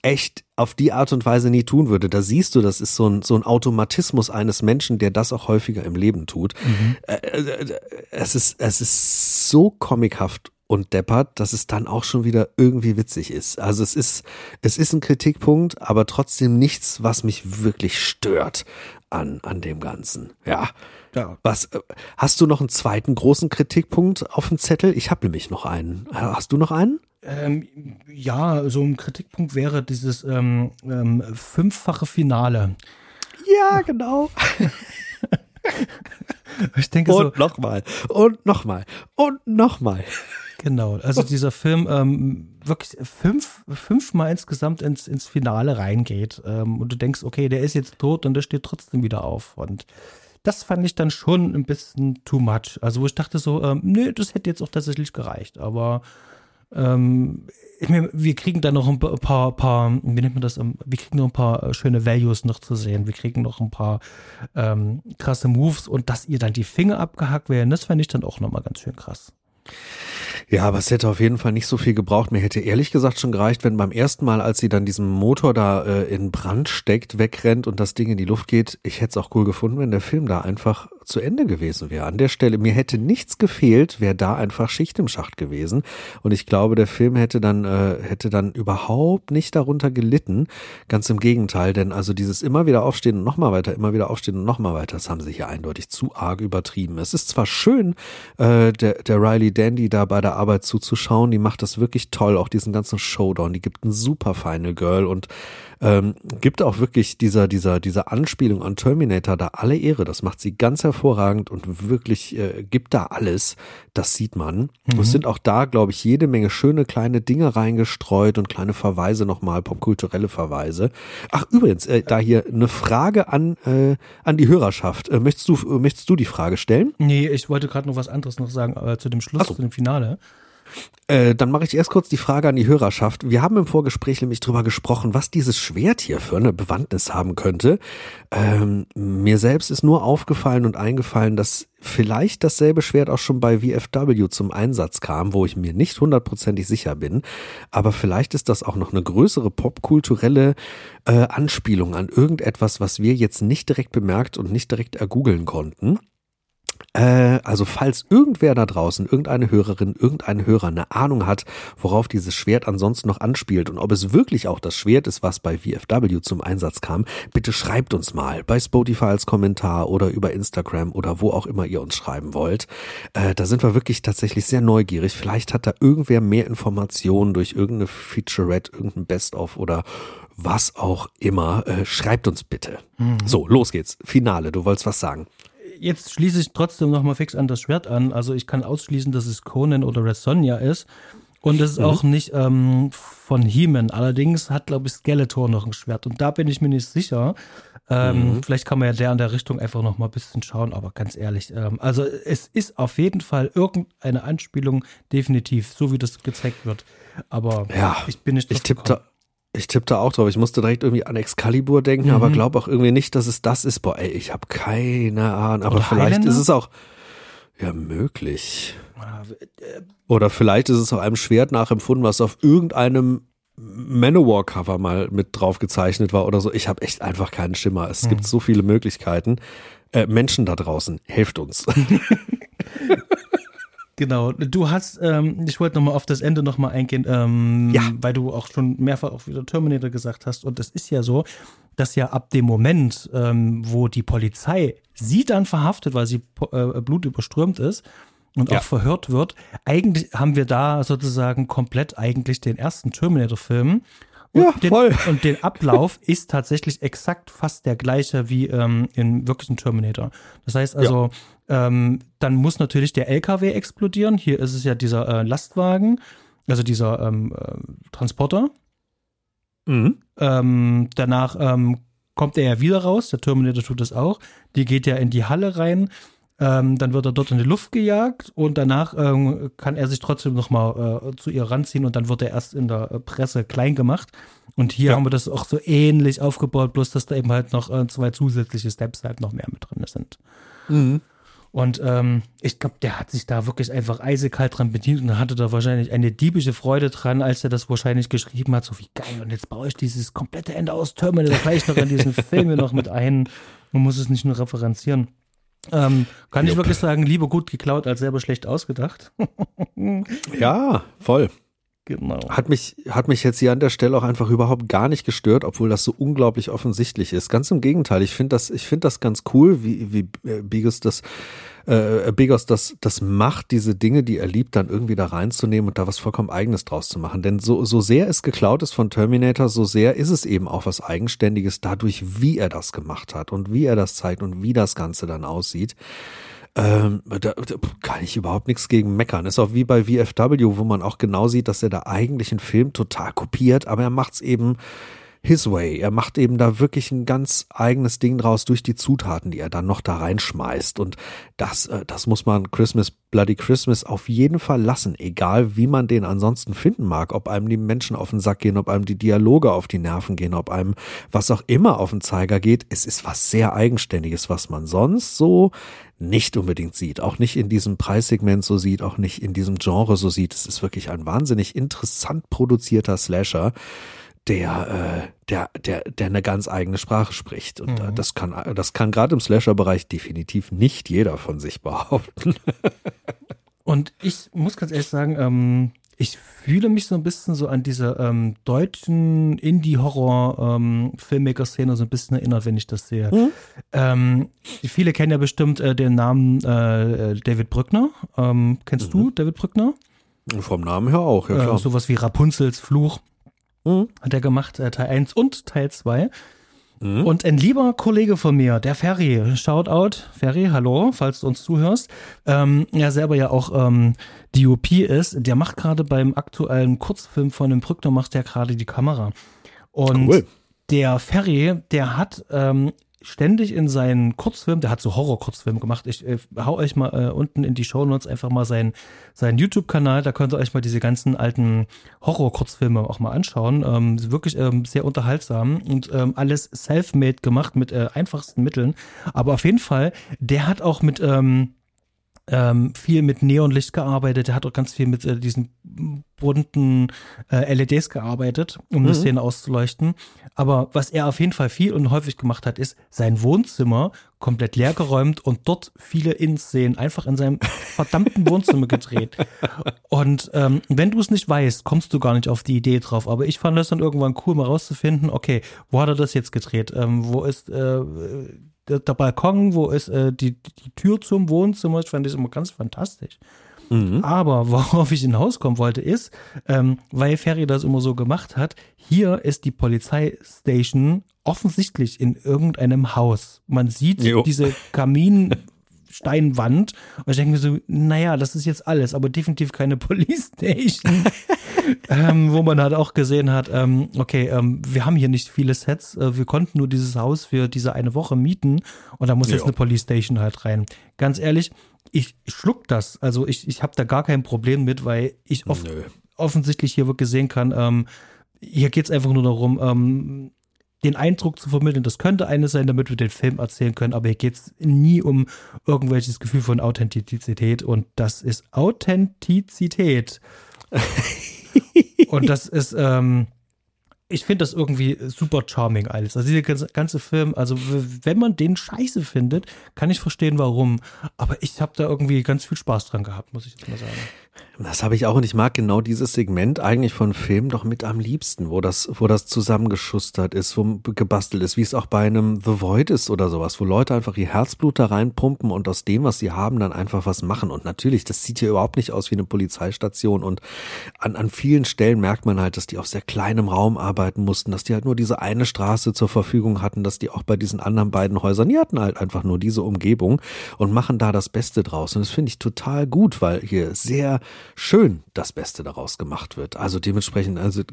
echt auf die Art und Weise nie tun würde. Da siehst du, das ist so ein, so ein Automatismus eines Menschen, der das auch häufiger im Leben tut. Mhm. Äh, äh, es, ist, es ist so comichaft und deppert, dass es dann auch schon wieder irgendwie witzig ist. Also es ist, es ist ein Kritikpunkt, aber trotzdem nichts, was mich wirklich stört an, an dem Ganzen. Ja. Ja. Was, äh, hast du noch einen zweiten großen Kritikpunkt auf dem Zettel? Ich habe nämlich noch einen. Hast du noch einen? Ähm, ja, so ein Kritikpunkt wäre dieses ähm, ähm, fünffache Finale. Ja, genau. *laughs* ich denke und so. nochmal. Und nochmal. Und nochmal. Genau, also dieser Film ähm, wirklich fünf, fünfmal insgesamt ins, ins Finale reingeht. Ähm, und du denkst, okay, der ist jetzt tot und der steht trotzdem wieder auf. Und das fand ich dann schon ein bisschen too much. Also wo ich dachte so, ähm, nö, das hätte jetzt auch tatsächlich gereicht. Aber ähm, ich meine, wir kriegen da noch ein paar, paar, wie nennt man das? Ähm, wir kriegen noch ein paar äh, schöne Values noch zu sehen. Wir kriegen noch ein paar ähm, krasse Moves und dass ihr dann die Finger abgehackt werden, das fände ich dann auch nochmal ganz schön krass. Ja, aber es hätte auf jeden Fall nicht so viel gebraucht. Mir hätte ehrlich gesagt schon gereicht, wenn beim ersten Mal, als sie dann diesen Motor da äh, in Brand steckt, wegrennt und das Ding in die Luft geht, ich hätte es auch cool gefunden, wenn der Film da einfach zu Ende gewesen wäre. An der Stelle, mir hätte nichts gefehlt, wäre da einfach Schicht im Schacht gewesen. Und ich glaube, der Film hätte dann, äh, hätte dann überhaupt nicht darunter gelitten. Ganz im Gegenteil, denn also dieses immer wieder aufstehen und nochmal weiter, immer wieder aufstehen und nochmal weiter, das haben sie hier eindeutig zu arg übertrieben. Es ist zwar schön, äh, der, der Riley Dandy da bei der Arbeit zuzuschauen, die macht das wirklich toll, auch diesen ganzen Showdown, die gibt ein super Final Girl und Ähm, gibt auch wirklich dieser, dieser, dieser Anspielung an Terminator da alle Ehre. Das macht sie ganz hervorragend und wirklich äh, gibt da alles. Das sieht man. Mhm. Es sind auch da, glaube ich, jede Menge schöne kleine Dinge reingestreut und kleine Verweise nochmal, popkulturelle Verweise. Ach, übrigens, äh, da hier eine Frage an, äh, an die Hörerschaft. Äh, möchtest, du, äh, möchtest du die Frage stellen? Nee, ich wollte gerade noch was anderes noch sagen äh, zu dem Schluss, so. zu dem Finale. Äh, dann mache ich erst kurz die Frage an die Hörerschaft. Wir haben im Vorgespräch nämlich drüber gesprochen, was dieses Schwert hier für eine Bewandtnis haben könnte. Ähm, mir selbst ist nur aufgefallen und eingefallen, dass vielleicht dasselbe Schwert auch schon bei VFW zum Einsatz kam, wo ich mir nicht hundertprozentig sicher bin. Aber vielleicht ist das auch noch eine größere popkulturelle äh, Anspielung an irgendetwas, was wir jetzt nicht direkt bemerkt und nicht direkt ergoogeln konnten. Äh, also falls irgendwer da draußen, irgendeine Hörerin, irgendein Hörer eine Ahnung hat, worauf dieses Schwert ansonsten noch anspielt und ob es wirklich auch das Schwert ist, was bei VFW zum Einsatz kam, bitte schreibt uns mal bei Spotify als Kommentar oder über Instagram oder wo auch immer ihr uns schreiben wollt. Äh, da sind wir wirklich tatsächlich sehr neugierig. Vielleicht hat da irgendwer mehr Informationen durch irgendeine Featurette, irgendein Best-of oder was auch immer. Äh, schreibt uns bitte. Mhm. So, los geht's. Finale, du wolltest was sagen jetzt schließe ich trotzdem nochmal fix an das Schwert an. Also ich kann ausschließen, dass es Conan oder Red Sonja ist. Und es ist mhm. auch nicht ähm, von He-Man. Allerdings hat, glaube ich, Skeletor noch ein Schwert. Und da bin ich mir nicht sicher. Ähm, mhm. Vielleicht kann man ja der in der Richtung einfach noch mal ein bisschen schauen. Aber ganz ehrlich, ähm, also es ist auf jeden Fall irgendeine Anspielung, definitiv, so wie das gezeigt wird. Aber ja, ich bin nicht Ich tippe da, ich tippe da auch drauf. Ich musste direkt irgendwie an Excalibur denken, mhm. aber glaube auch irgendwie nicht, dass es das ist. Boah, ey, ich habe keine Ahnung. Aber Oder vielleicht Highlander? ist es auch ja möglich. Oder vielleicht ist es auch einem Schwert nachempfunden, was auf irgendeinem Manowar-Cover mal mit drauf gezeichnet war oder so. Ich habe echt einfach keinen Schimmer. Es mhm. gibt so viele Möglichkeiten. Äh, Menschen da draußen, helft uns. *laughs* *laughs* Genau, du hast, ähm, ich wollte nochmal auf das Ende nochmal eingehen, ähm, ja. weil du auch schon mehrfach auch wieder Terminator gesagt hast. Und es ist ja so, dass ja ab dem Moment, ähm, wo die Polizei sie dann verhaftet, weil sie äh, blutüberströmt ist und ja. auch verhört wird, eigentlich haben wir da sozusagen komplett eigentlich den ersten Terminator-Film. Ja, den, voll. Und der Ablauf *laughs* ist tatsächlich exakt fast der gleiche wie ähm, in wirklichen Terminator. Das heißt also, ja. Ähm, dann muss natürlich der LKW explodieren. Hier ist es ja dieser äh, Lastwagen, also dieser ähm, äh, Transporter. Mhm. Ähm, danach ähm, kommt er ja wieder raus. Der Terminator tut das auch. Die geht ja in die Halle rein. Ähm, dann wird er dort in die Luft gejagt und danach ähm, kann er sich trotzdem noch mal äh, zu ihr ranziehen und dann wird er erst in der äh, Presse klein gemacht. Und hier ja. haben wir das auch so ähnlich aufgebaut, bloß dass da eben halt noch äh, zwei zusätzliche Steps halt noch mehr mit drin sind. Mhm. Und ähm, ich glaube, der hat sich da wirklich einfach eisekalt dran bedient und hatte da wahrscheinlich eine diebische Freude dran, als er das wahrscheinlich geschrieben hat, so wie geil. Und jetzt baue ich dieses komplette Ende aus Terminal gleich noch in diesen *laughs* Film noch mit ein. Man muss es nicht nur referenzieren. Ähm, kann Jupp. ich wirklich sagen, lieber gut geklaut als selber schlecht ausgedacht. *laughs* ja, voll. Genau. Hat mich, hat mich jetzt hier an der Stelle auch einfach überhaupt gar nicht gestört, obwohl das so unglaublich offensichtlich ist. Ganz im Gegenteil, ich finde das, ich finde das ganz cool, wie, wie äh, Bigos das, äh, Bigos das, das macht, diese Dinge, die er liebt, dann irgendwie da reinzunehmen und da was vollkommen Eigenes draus zu machen. Denn so, so sehr es geklaut ist von Terminator, so sehr ist es eben auch was Eigenständiges dadurch, wie er das gemacht hat und wie er das zeigt und wie das Ganze dann aussieht. Ähm, da, da kann ich überhaupt nichts gegen meckern. Ist auch wie bei VFW, wo man auch genau sieht, dass er da eigentlich einen Film total kopiert, aber er macht es eben his way. Er macht eben da wirklich ein ganz eigenes Ding draus durch die Zutaten, die er dann noch da reinschmeißt. Und das, äh, das muss man Christmas, Bloody Christmas auf jeden Fall lassen, egal wie man den ansonsten finden mag. Ob einem die Menschen auf den Sack gehen, ob einem die Dialoge auf die Nerven gehen, ob einem was auch immer auf den Zeiger geht. Es ist was sehr Eigenständiges, was man sonst so nicht unbedingt sieht, auch nicht in diesem Preissegment so sieht, auch nicht in diesem Genre so sieht. Es ist wirklich ein wahnsinnig interessant produzierter Slasher der, äh, der, der, der eine ganz eigene Sprache spricht. Und äh, mhm. das kann, das kann gerade im Slasher-Bereich definitiv nicht jeder von sich behaupten. *laughs* Und ich muss ganz ehrlich sagen, ähm, ich fühle mich so ein bisschen so an diese ähm, deutschen Indie-Horror-Filmmaker-Szene ähm, so ein bisschen erinnert, wenn ich das sehe. Mhm. Ähm, viele kennen ja bestimmt äh, den Namen äh, David Brückner. Ähm, kennst mhm. du David Brückner? Vom Namen her auch, ja klar. Äh, sowas wie Rapunzels Fluch. Mhm. Hat er gemacht, äh, Teil 1 und Teil 2. Mhm. Und ein lieber Kollege von mir, der Ferry, Shoutout, Ferry, hallo, falls du uns zuhörst, ähm, er selber ja auch ähm, DOP ist, der macht gerade beim aktuellen Kurzfilm von dem Brückner, macht der gerade die Kamera. Und cool. der Ferry, der hat ähm, ständig in seinen Kurzfilmen, der hat so Horror-Kurzfilme gemacht. Ich äh, hau euch mal äh, unten in die Show Notes einfach mal seinen, seinen YouTube-Kanal, da könnt ihr euch mal diese ganzen alten Horror-Kurzfilme auch mal anschauen. Ähm, wirklich ähm, sehr unterhaltsam und ähm, alles self-made gemacht mit äh, einfachsten Mitteln. Aber auf jeden Fall, der hat auch mit ähm, ähm, viel mit Neonlicht gearbeitet. Er hat auch ganz viel mit äh, diesen bunten äh, LEDs gearbeitet, um mhm. die Szene auszuleuchten. Aber was er auf jeden Fall viel und häufig gemacht hat, ist sein Wohnzimmer komplett leergeräumt und dort viele In-Szenen einfach in seinem *laughs* verdammten Wohnzimmer gedreht. Und ähm, wenn du es nicht weißt, kommst du gar nicht auf die Idee drauf. Aber ich fand es dann irgendwann cool, mal rauszufinden, okay, wo hat er das jetzt gedreht? Ähm, wo ist äh, der, der Balkon, wo ist äh, die, die Tür zum Wohnzimmer. Ich fand das immer ganz fantastisch. Mhm. Aber *laughs* worauf ich hinauskommen wollte, ist, ähm, weil Ferry das immer so gemacht hat, hier ist die Polizeistation offensichtlich in irgendeinem Haus. Man sieht jo. diese Kamin. *laughs* Steinwand. Und ich denke mir so, naja, das ist jetzt alles, aber definitiv keine *laughs* Police Station. ähm, wo man halt auch gesehen hat, ähm, okay, ähm, wir haben hier nicht viele Sets, äh, wir konnten nur dieses Haus für diese eine Woche mieten und da muss jo. jetzt eine Police Station halt rein. Ganz ehrlich, ich schluck das. Also ich, ich habe da gar kein Problem mit, weil ich oft, offensichtlich hier wirklich sehen kann, ähm, hier geht es einfach nur darum, ähm, den Eindruck zu vermitteln, das könnte eine sein, damit wir den Film erzählen können, aber hier geht es nie um irgendwelches Gefühl von Authentizität und das ist Authentizität. *laughs* und das ist, ähm, ich finde das irgendwie super charming alles. Also dieser ganze Film, also wenn man den scheiße findet, kann ich verstehen, warum. Aber ich habe da irgendwie ganz viel Spaß dran gehabt, muss ich jetzt mal sagen. Das habe ich auch und ich mag genau dieses Segment eigentlich von Filmen doch mit am liebsten, wo das, wo das zusammengeschustert ist, wo gebastelt ist, wie es auch bei einem The Void ist oder sowas, wo Leute einfach ihr Herzblut da reinpumpen und aus dem, was sie haben, dann einfach was machen. Und natürlich, das sieht hier überhaupt nicht aus wie eine Polizeistation und an, an vielen Stellen merkt man halt, dass die auf sehr kleinem Raum arbeiten mussten, dass die halt nur diese eine Straße zur Verfügung hatten, dass die auch bei diesen anderen beiden Häusern, die hatten halt einfach nur diese Umgebung und machen da das Beste draus. Und das finde ich total gut, weil hier sehr schön das Beste daraus gemacht wird. Also dementsprechend, also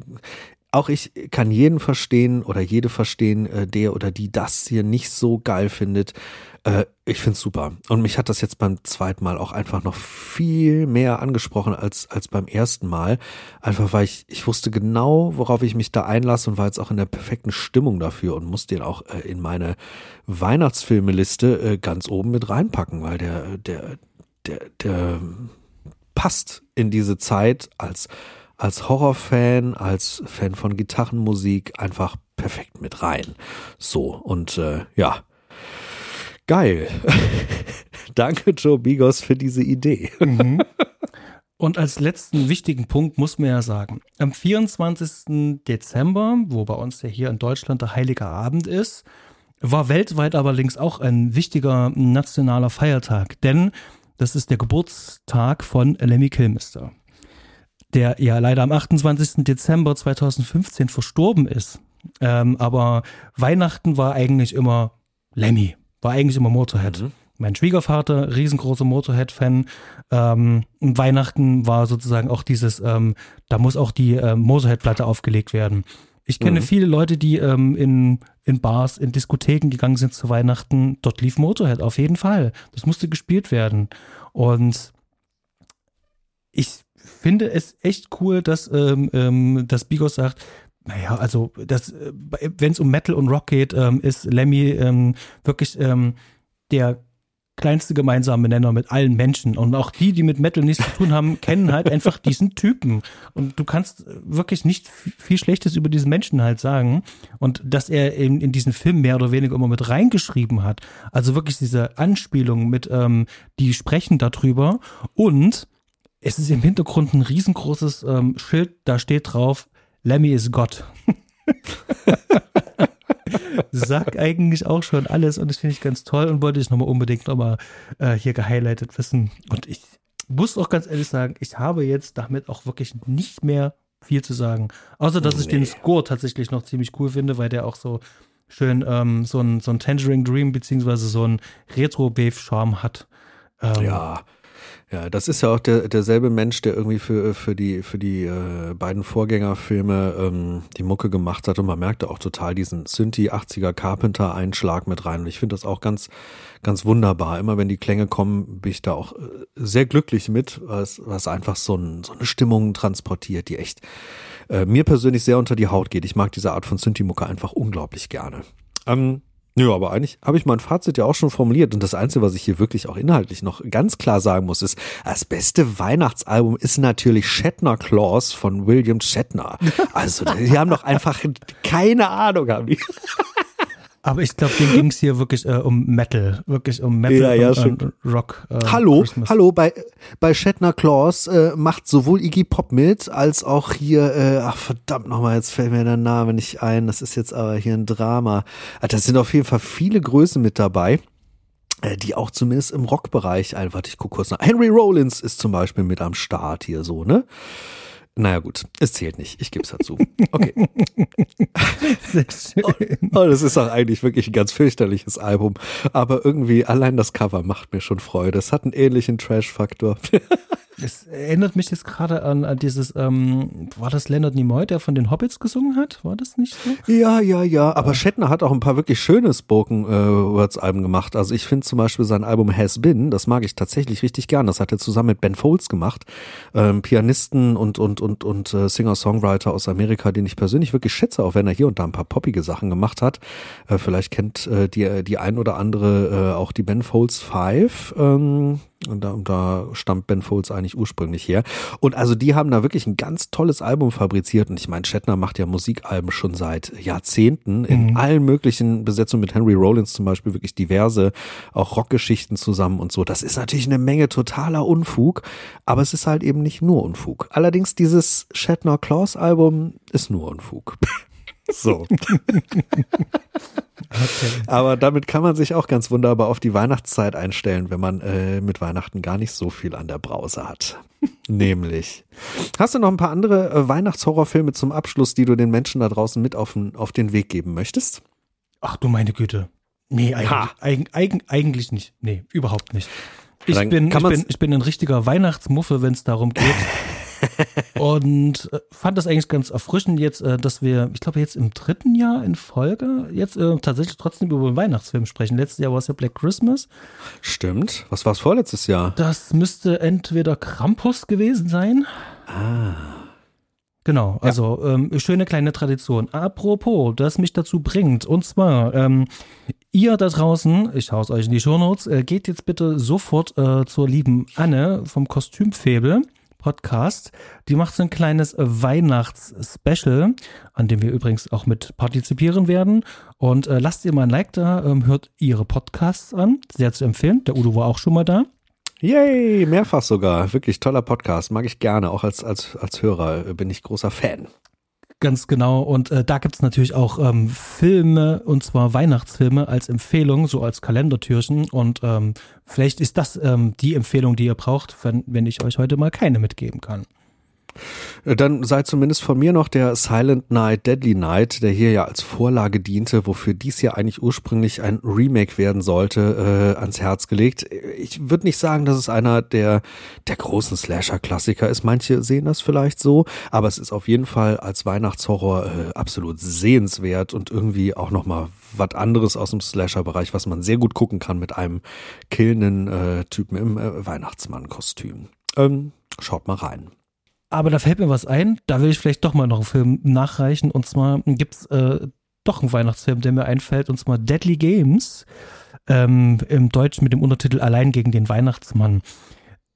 auch ich kann jeden verstehen oder jede verstehen, äh, der oder die das hier nicht so geil findet. Äh, ich find's super. Und mich hat das jetzt beim zweiten Mal auch einfach noch viel mehr angesprochen als, als beim ersten Mal. Einfach weil ich, ich wusste genau, worauf ich mich da einlasse und war jetzt auch in der perfekten Stimmung dafür und musste den auch äh, in meine Weihnachtsfilmeliste ganz oben mit reinpacken, weil der, der, der, der passt in diese Zeit als, als Horrorfan, als Fan von Gitarrenmusik einfach perfekt mit rein. So, und äh, ja, geil. *laughs* Danke, Joe Bigos, für diese Idee. Mhm. *laughs* Und als letzten wichtigen Punkt muss man ja sagen, am 24. Dezember, wo bei uns ja hier in Deutschland der Heilige Abend ist, war weltweit allerdings auch ein wichtiger nationaler Feiertag, denn das ist der Geburtstag von Lemmy Kilmister, der ja leider am 28. Dezember 2015 verstorben ist. Ähm, aber Weihnachten war eigentlich immer Lemmy, war eigentlich immer Motorhead. Mhm. Mein Schwiegervater, riesengroßer Motorhead-Fan. Ähm, Weihnachten war sozusagen auch dieses, ähm, da muss auch die ähm, Motorhead-Platte aufgelegt werden. Ich kenne mhm. viele Leute, die ähm, in, in Bars, in Diskotheken gegangen sind zu Weihnachten. Dort lief Motorhead, auf jeden Fall. Das musste gespielt werden. Und ich finde es echt cool, dass, ähm, ähm, dass Bigos sagt, naja, also das, äh, wenn es um Metal und Rock geht, ähm, ist Lemmy ähm, wirklich ähm, der kleinste gemeinsame Nenner mit allen Menschen. Und auch die, die mit Metal nichts zu tun haben, *laughs* kennen halt einfach diesen Typen. Und du kannst wirklich nicht viel Schlechtes über diesen Menschen halt sagen. Und dass er in, in diesen Film mehr oder weniger immer mit reingeschrieben hat. Also wirklich diese Anspielung mit, ähm, die sprechen darüber. Und es ist im Hintergrund ein riesengroßes ähm, Schild, da steht drauf, Lemmy ist Gott. *laughs* sagt eigentlich auch schon alles und das finde ich ganz toll und wollte ich nochmal unbedingt nochmal äh, hier gehighlightet wissen. Und ich muss auch ganz ehrlich sagen, ich habe jetzt damit auch wirklich nicht mehr viel zu sagen. Außer, dass nee. ich den Score tatsächlich noch ziemlich cool finde, weil der auch so schön ähm, so ein, so ein Tangerine Dream beziehungsweise so ein Retro-Beef-Charme hat. Ähm, ja, ja, das ist ja auch der, derselbe Mensch, der irgendwie für, für die, für die äh, beiden Vorgängerfilme ähm, die Mucke gemacht hat und man merkte auch total diesen Synthi 80er Carpenter Einschlag mit rein und ich finde das auch ganz, ganz wunderbar. Immer wenn die Klänge kommen, bin ich da auch äh, sehr glücklich mit, was, was einfach so, ein, so eine Stimmung transportiert, die echt äh, mir persönlich sehr unter die Haut geht. Ich mag diese Art von Synthi-Mucke einfach unglaublich gerne. Ähm, Nö, aber eigentlich habe ich mein Fazit ja auch schon formuliert und das Einzige, was ich hier wirklich auch inhaltlich noch ganz klar sagen muss, ist, das beste Weihnachtsalbum ist natürlich Shatner Claus von William Shatner. Also, die haben doch einfach keine Ahnung, haben die. Aber ich glaube, dem ging es hier wirklich äh, um Metal, wirklich um Metal ja, ja, und, und Rock. Äh, hallo, Christmas. hallo, bei, bei Shatner Claus äh, macht sowohl Iggy Pop mit, als auch hier, äh, ach verdammt nochmal, jetzt fällt mir der Name nicht ein, das ist jetzt aber hier ein Drama. Ah, da sind auf jeden Fall viele Größen mit dabei äh, die auch zumindest im Rockbereich einfach, ich gucke kurz nach. Henry Rollins ist zum Beispiel mit am Start hier so, ne? Naja gut, es zählt nicht. Ich gebe es dazu. Okay. Sehr schön. Oh, das ist auch eigentlich wirklich ein ganz fürchterliches Album. Aber irgendwie allein das Cover macht mir schon Freude. Es hat einen ähnlichen Trash-Faktor. Es erinnert mich jetzt gerade an, an dieses, ähm, war das Leonard Nimoy, der von den Hobbits gesungen hat? War das nicht so? Ja, ja, ja. Aber. Shatner hat auch ein paar wirklich schöne Spoken äh, Words Alben gemacht. Also ich finde zum Beispiel sein Album Has Been, das mag ich tatsächlich richtig gern. Das hat er zusammen mit Ben Folds gemacht. Ähm, Pianisten und, und, und, und äh, Singer-Songwriter aus Amerika, den ich persönlich wirklich schätze, auch wenn er hier und da ein paar poppige Sachen gemacht hat. Äh, vielleicht kennt äh, die, die ein oder andere äh, auch die Ben Folds Five. Ähm, und da, und da stammt Ben Folds eigentlich ursprünglich her. Und also die haben da wirklich ein ganz tolles Album fabriziert. Und ich meine, Shatner macht ja Musikalben schon seit Jahrzehnten in mhm. allen möglichen Besetzungen mit Henry Rollins zum Beispiel wirklich diverse, auch Rockgeschichten zusammen und so. Das ist natürlich eine Menge totaler Unfug, aber es ist halt eben nicht nur Unfug. Allerdings dieses Shatner Claus Album ist nur Unfug. *laughs* So. *laughs* Okay. Aber damit kann man sich auch ganz wunderbar auf die Weihnachtszeit einstellen, wenn man äh, mit Weihnachten gar nicht so viel an der Brause hat. Nämlich. Hast du noch ein paar andere äh, Weihnachtshorrorfilme zum Abschluss, die du den Menschen da draußen mit auf den, auf den Weg geben möchtest? Ach du meine Güte. Nee, eigentlich, eig, eig, eigentlich nicht. Nee, überhaupt nicht. Ich bin, ich, bin, ich bin ein richtiger Weihnachtsmuffe, wenn es darum geht, *laughs* und äh, fand das eigentlich ganz erfrischend jetzt, äh, dass wir, ich glaube jetzt im dritten Jahr in Folge jetzt äh, tatsächlich trotzdem über den Weihnachtsfilm sprechen. Letztes Jahr war es ja Black Christmas. Stimmt. Was war es vorletztes Jahr? Das müsste entweder Krampus gewesen sein. Ah. Genau, also ja. ähm, schöne kleine Tradition. Apropos, das mich dazu bringt, und zwar, ähm, ihr da draußen, ich hau's euch in die Shownotes, äh, geht jetzt bitte sofort äh, zur lieben Anne vom Kostümfebel Podcast. Die macht so ein kleines Weihnachts-Special, an dem wir übrigens auch mit partizipieren werden. Und äh, lasst ihr mal ein Like da, ähm, hört ihre Podcasts an. Sehr zu empfehlen. Der Udo war auch schon mal da. Yay, mehrfach sogar. Wirklich toller Podcast. Mag ich gerne. Auch als, als, als Hörer bin ich großer Fan. Ganz genau. Und äh, da gibt's natürlich auch ähm, Filme, und zwar Weihnachtsfilme als Empfehlung, so als Kalendertürchen. Und ähm, vielleicht ist das ähm, die Empfehlung, die ihr braucht, wenn, wenn ich euch heute mal keine mitgeben kann. Dann sei zumindest von mir noch der Silent Night, Deadly Night, der hier ja als Vorlage diente, wofür dies ja eigentlich ursprünglich ein Remake werden sollte, äh, ans Herz gelegt. Ich würde nicht sagen, dass es einer der, der großen Slasher-Klassiker ist. Manche sehen das vielleicht so, aber es ist auf jeden Fall als Weihnachtshorror äh, absolut sehenswert und irgendwie auch nochmal was anderes aus dem Slasher-Bereich, was man sehr gut gucken kann mit einem killenden äh, Typen im äh, Weihnachtsmann-Kostüm. Ähm, schaut mal rein. Aber da fällt mir was ein, da will ich vielleicht doch mal noch einen Film nachreichen. Und zwar gibt's äh, doch einen Weihnachtsfilm, der mir einfällt, und zwar Deadly Games. Ähm, Im Deutsch mit dem Untertitel Allein gegen den Weihnachtsmann.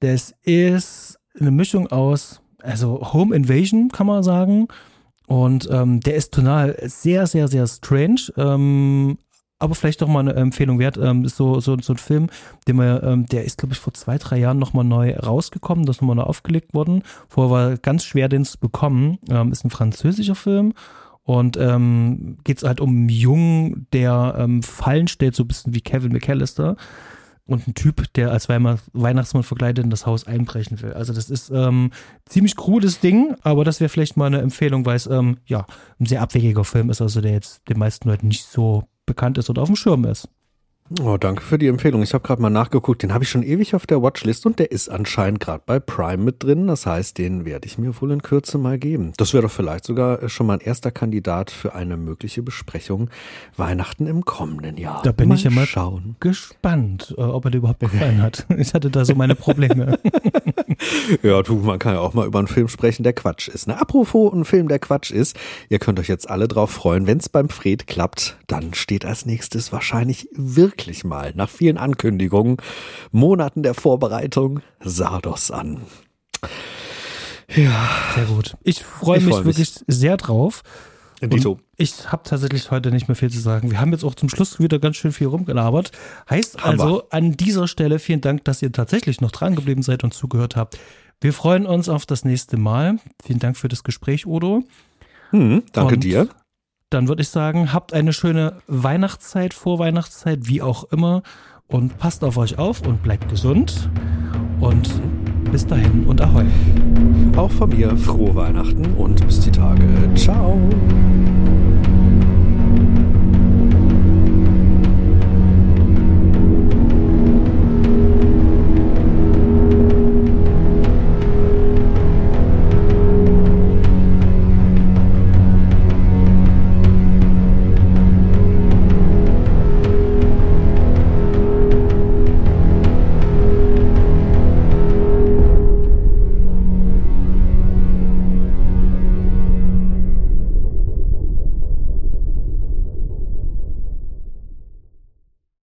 Das ist eine Mischung aus, also Home Invasion, kann man sagen. Und ähm, der ist tonal sehr, sehr, sehr strange, ähm, aber vielleicht doch mal eine Empfehlung wert. Ähm, ist so, so, so ein Film, den wir, ähm, der ist, glaube ich, vor zwei, drei Jahren nochmal neu rausgekommen, das nochmal neu aufgelegt worden. Vorher war ganz schwer, den zu bekommen. Ähm, ist ein französischer Film. Und ähm, geht es halt um einen Jungen, der ähm, Fallen stellt, so ein bisschen wie Kevin McAllister. und ein Typ, der als Weihnachtsmann verkleidet in das Haus einbrechen will. Also das ist ähm, ziemlich cooles Ding, aber das wäre vielleicht mal eine Empfehlung, weil es ähm, ja ein sehr abwegiger Film ist, also der jetzt den meisten Leuten nicht so bekannt ist oder auf dem Schirm ist. Oh, danke für die Empfehlung. Ich habe gerade mal nachgeguckt. Den habe ich schon ewig auf der Watchlist und der ist anscheinend gerade bei Prime mit drin. Das heißt, den werde ich mir wohl in Kürze mal geben. Das wäre doch vielleicht sogar schon mal ein erster Kandidat für eine mögliche Besprechung Weihnachten im kommenden Jahr. Da bin mal ich ja mal schauen. gespannt, äh, ob er dir überhaupt gefallen hat. *laughs* Ich hatte da so meine Probleme. *laughs* ja, du, man kann ja auch mal über einen Film sprechen, der Quatsch ist. Ne? Apropos ein Film, der Quatsch ist. Ihr könnt euch jetzt alle drauf freuen. Wenn es beim Fred klappt, dann steht als nächstes wahrscheinlich wirklich endlich mal nach vielen Ankündigungen, Monaten der Vorbereitung Sardos an. Ja. Sehr gut. Ich freue mich freu wirklich mich. sehr drauf. Dito. ich habe tatsächlich heute nicht mehr viel zu sagen. Wir haben jetzt auch zum Schluss wieder ganz schön viel rumgelabert. Heißt Hammer. also an dieser Stelle vielen Dank, dass ihr tatsächlich noch dran geblieben seid und zugehört habt. Wir freuen uns auf das nächste Mal. Vielen Dank für das Gespräch, Udo. Hm, danke und dir dann würde ich sagen, habt eine schöne Weihnachtszeit, Vorweihnachtszeit, wie auch immer. Und passt auf euch auf und bleibt gesund. Und bis dahin und ahoi. Auch von mir frohe Weihnachten und bis die Tage. Ciao.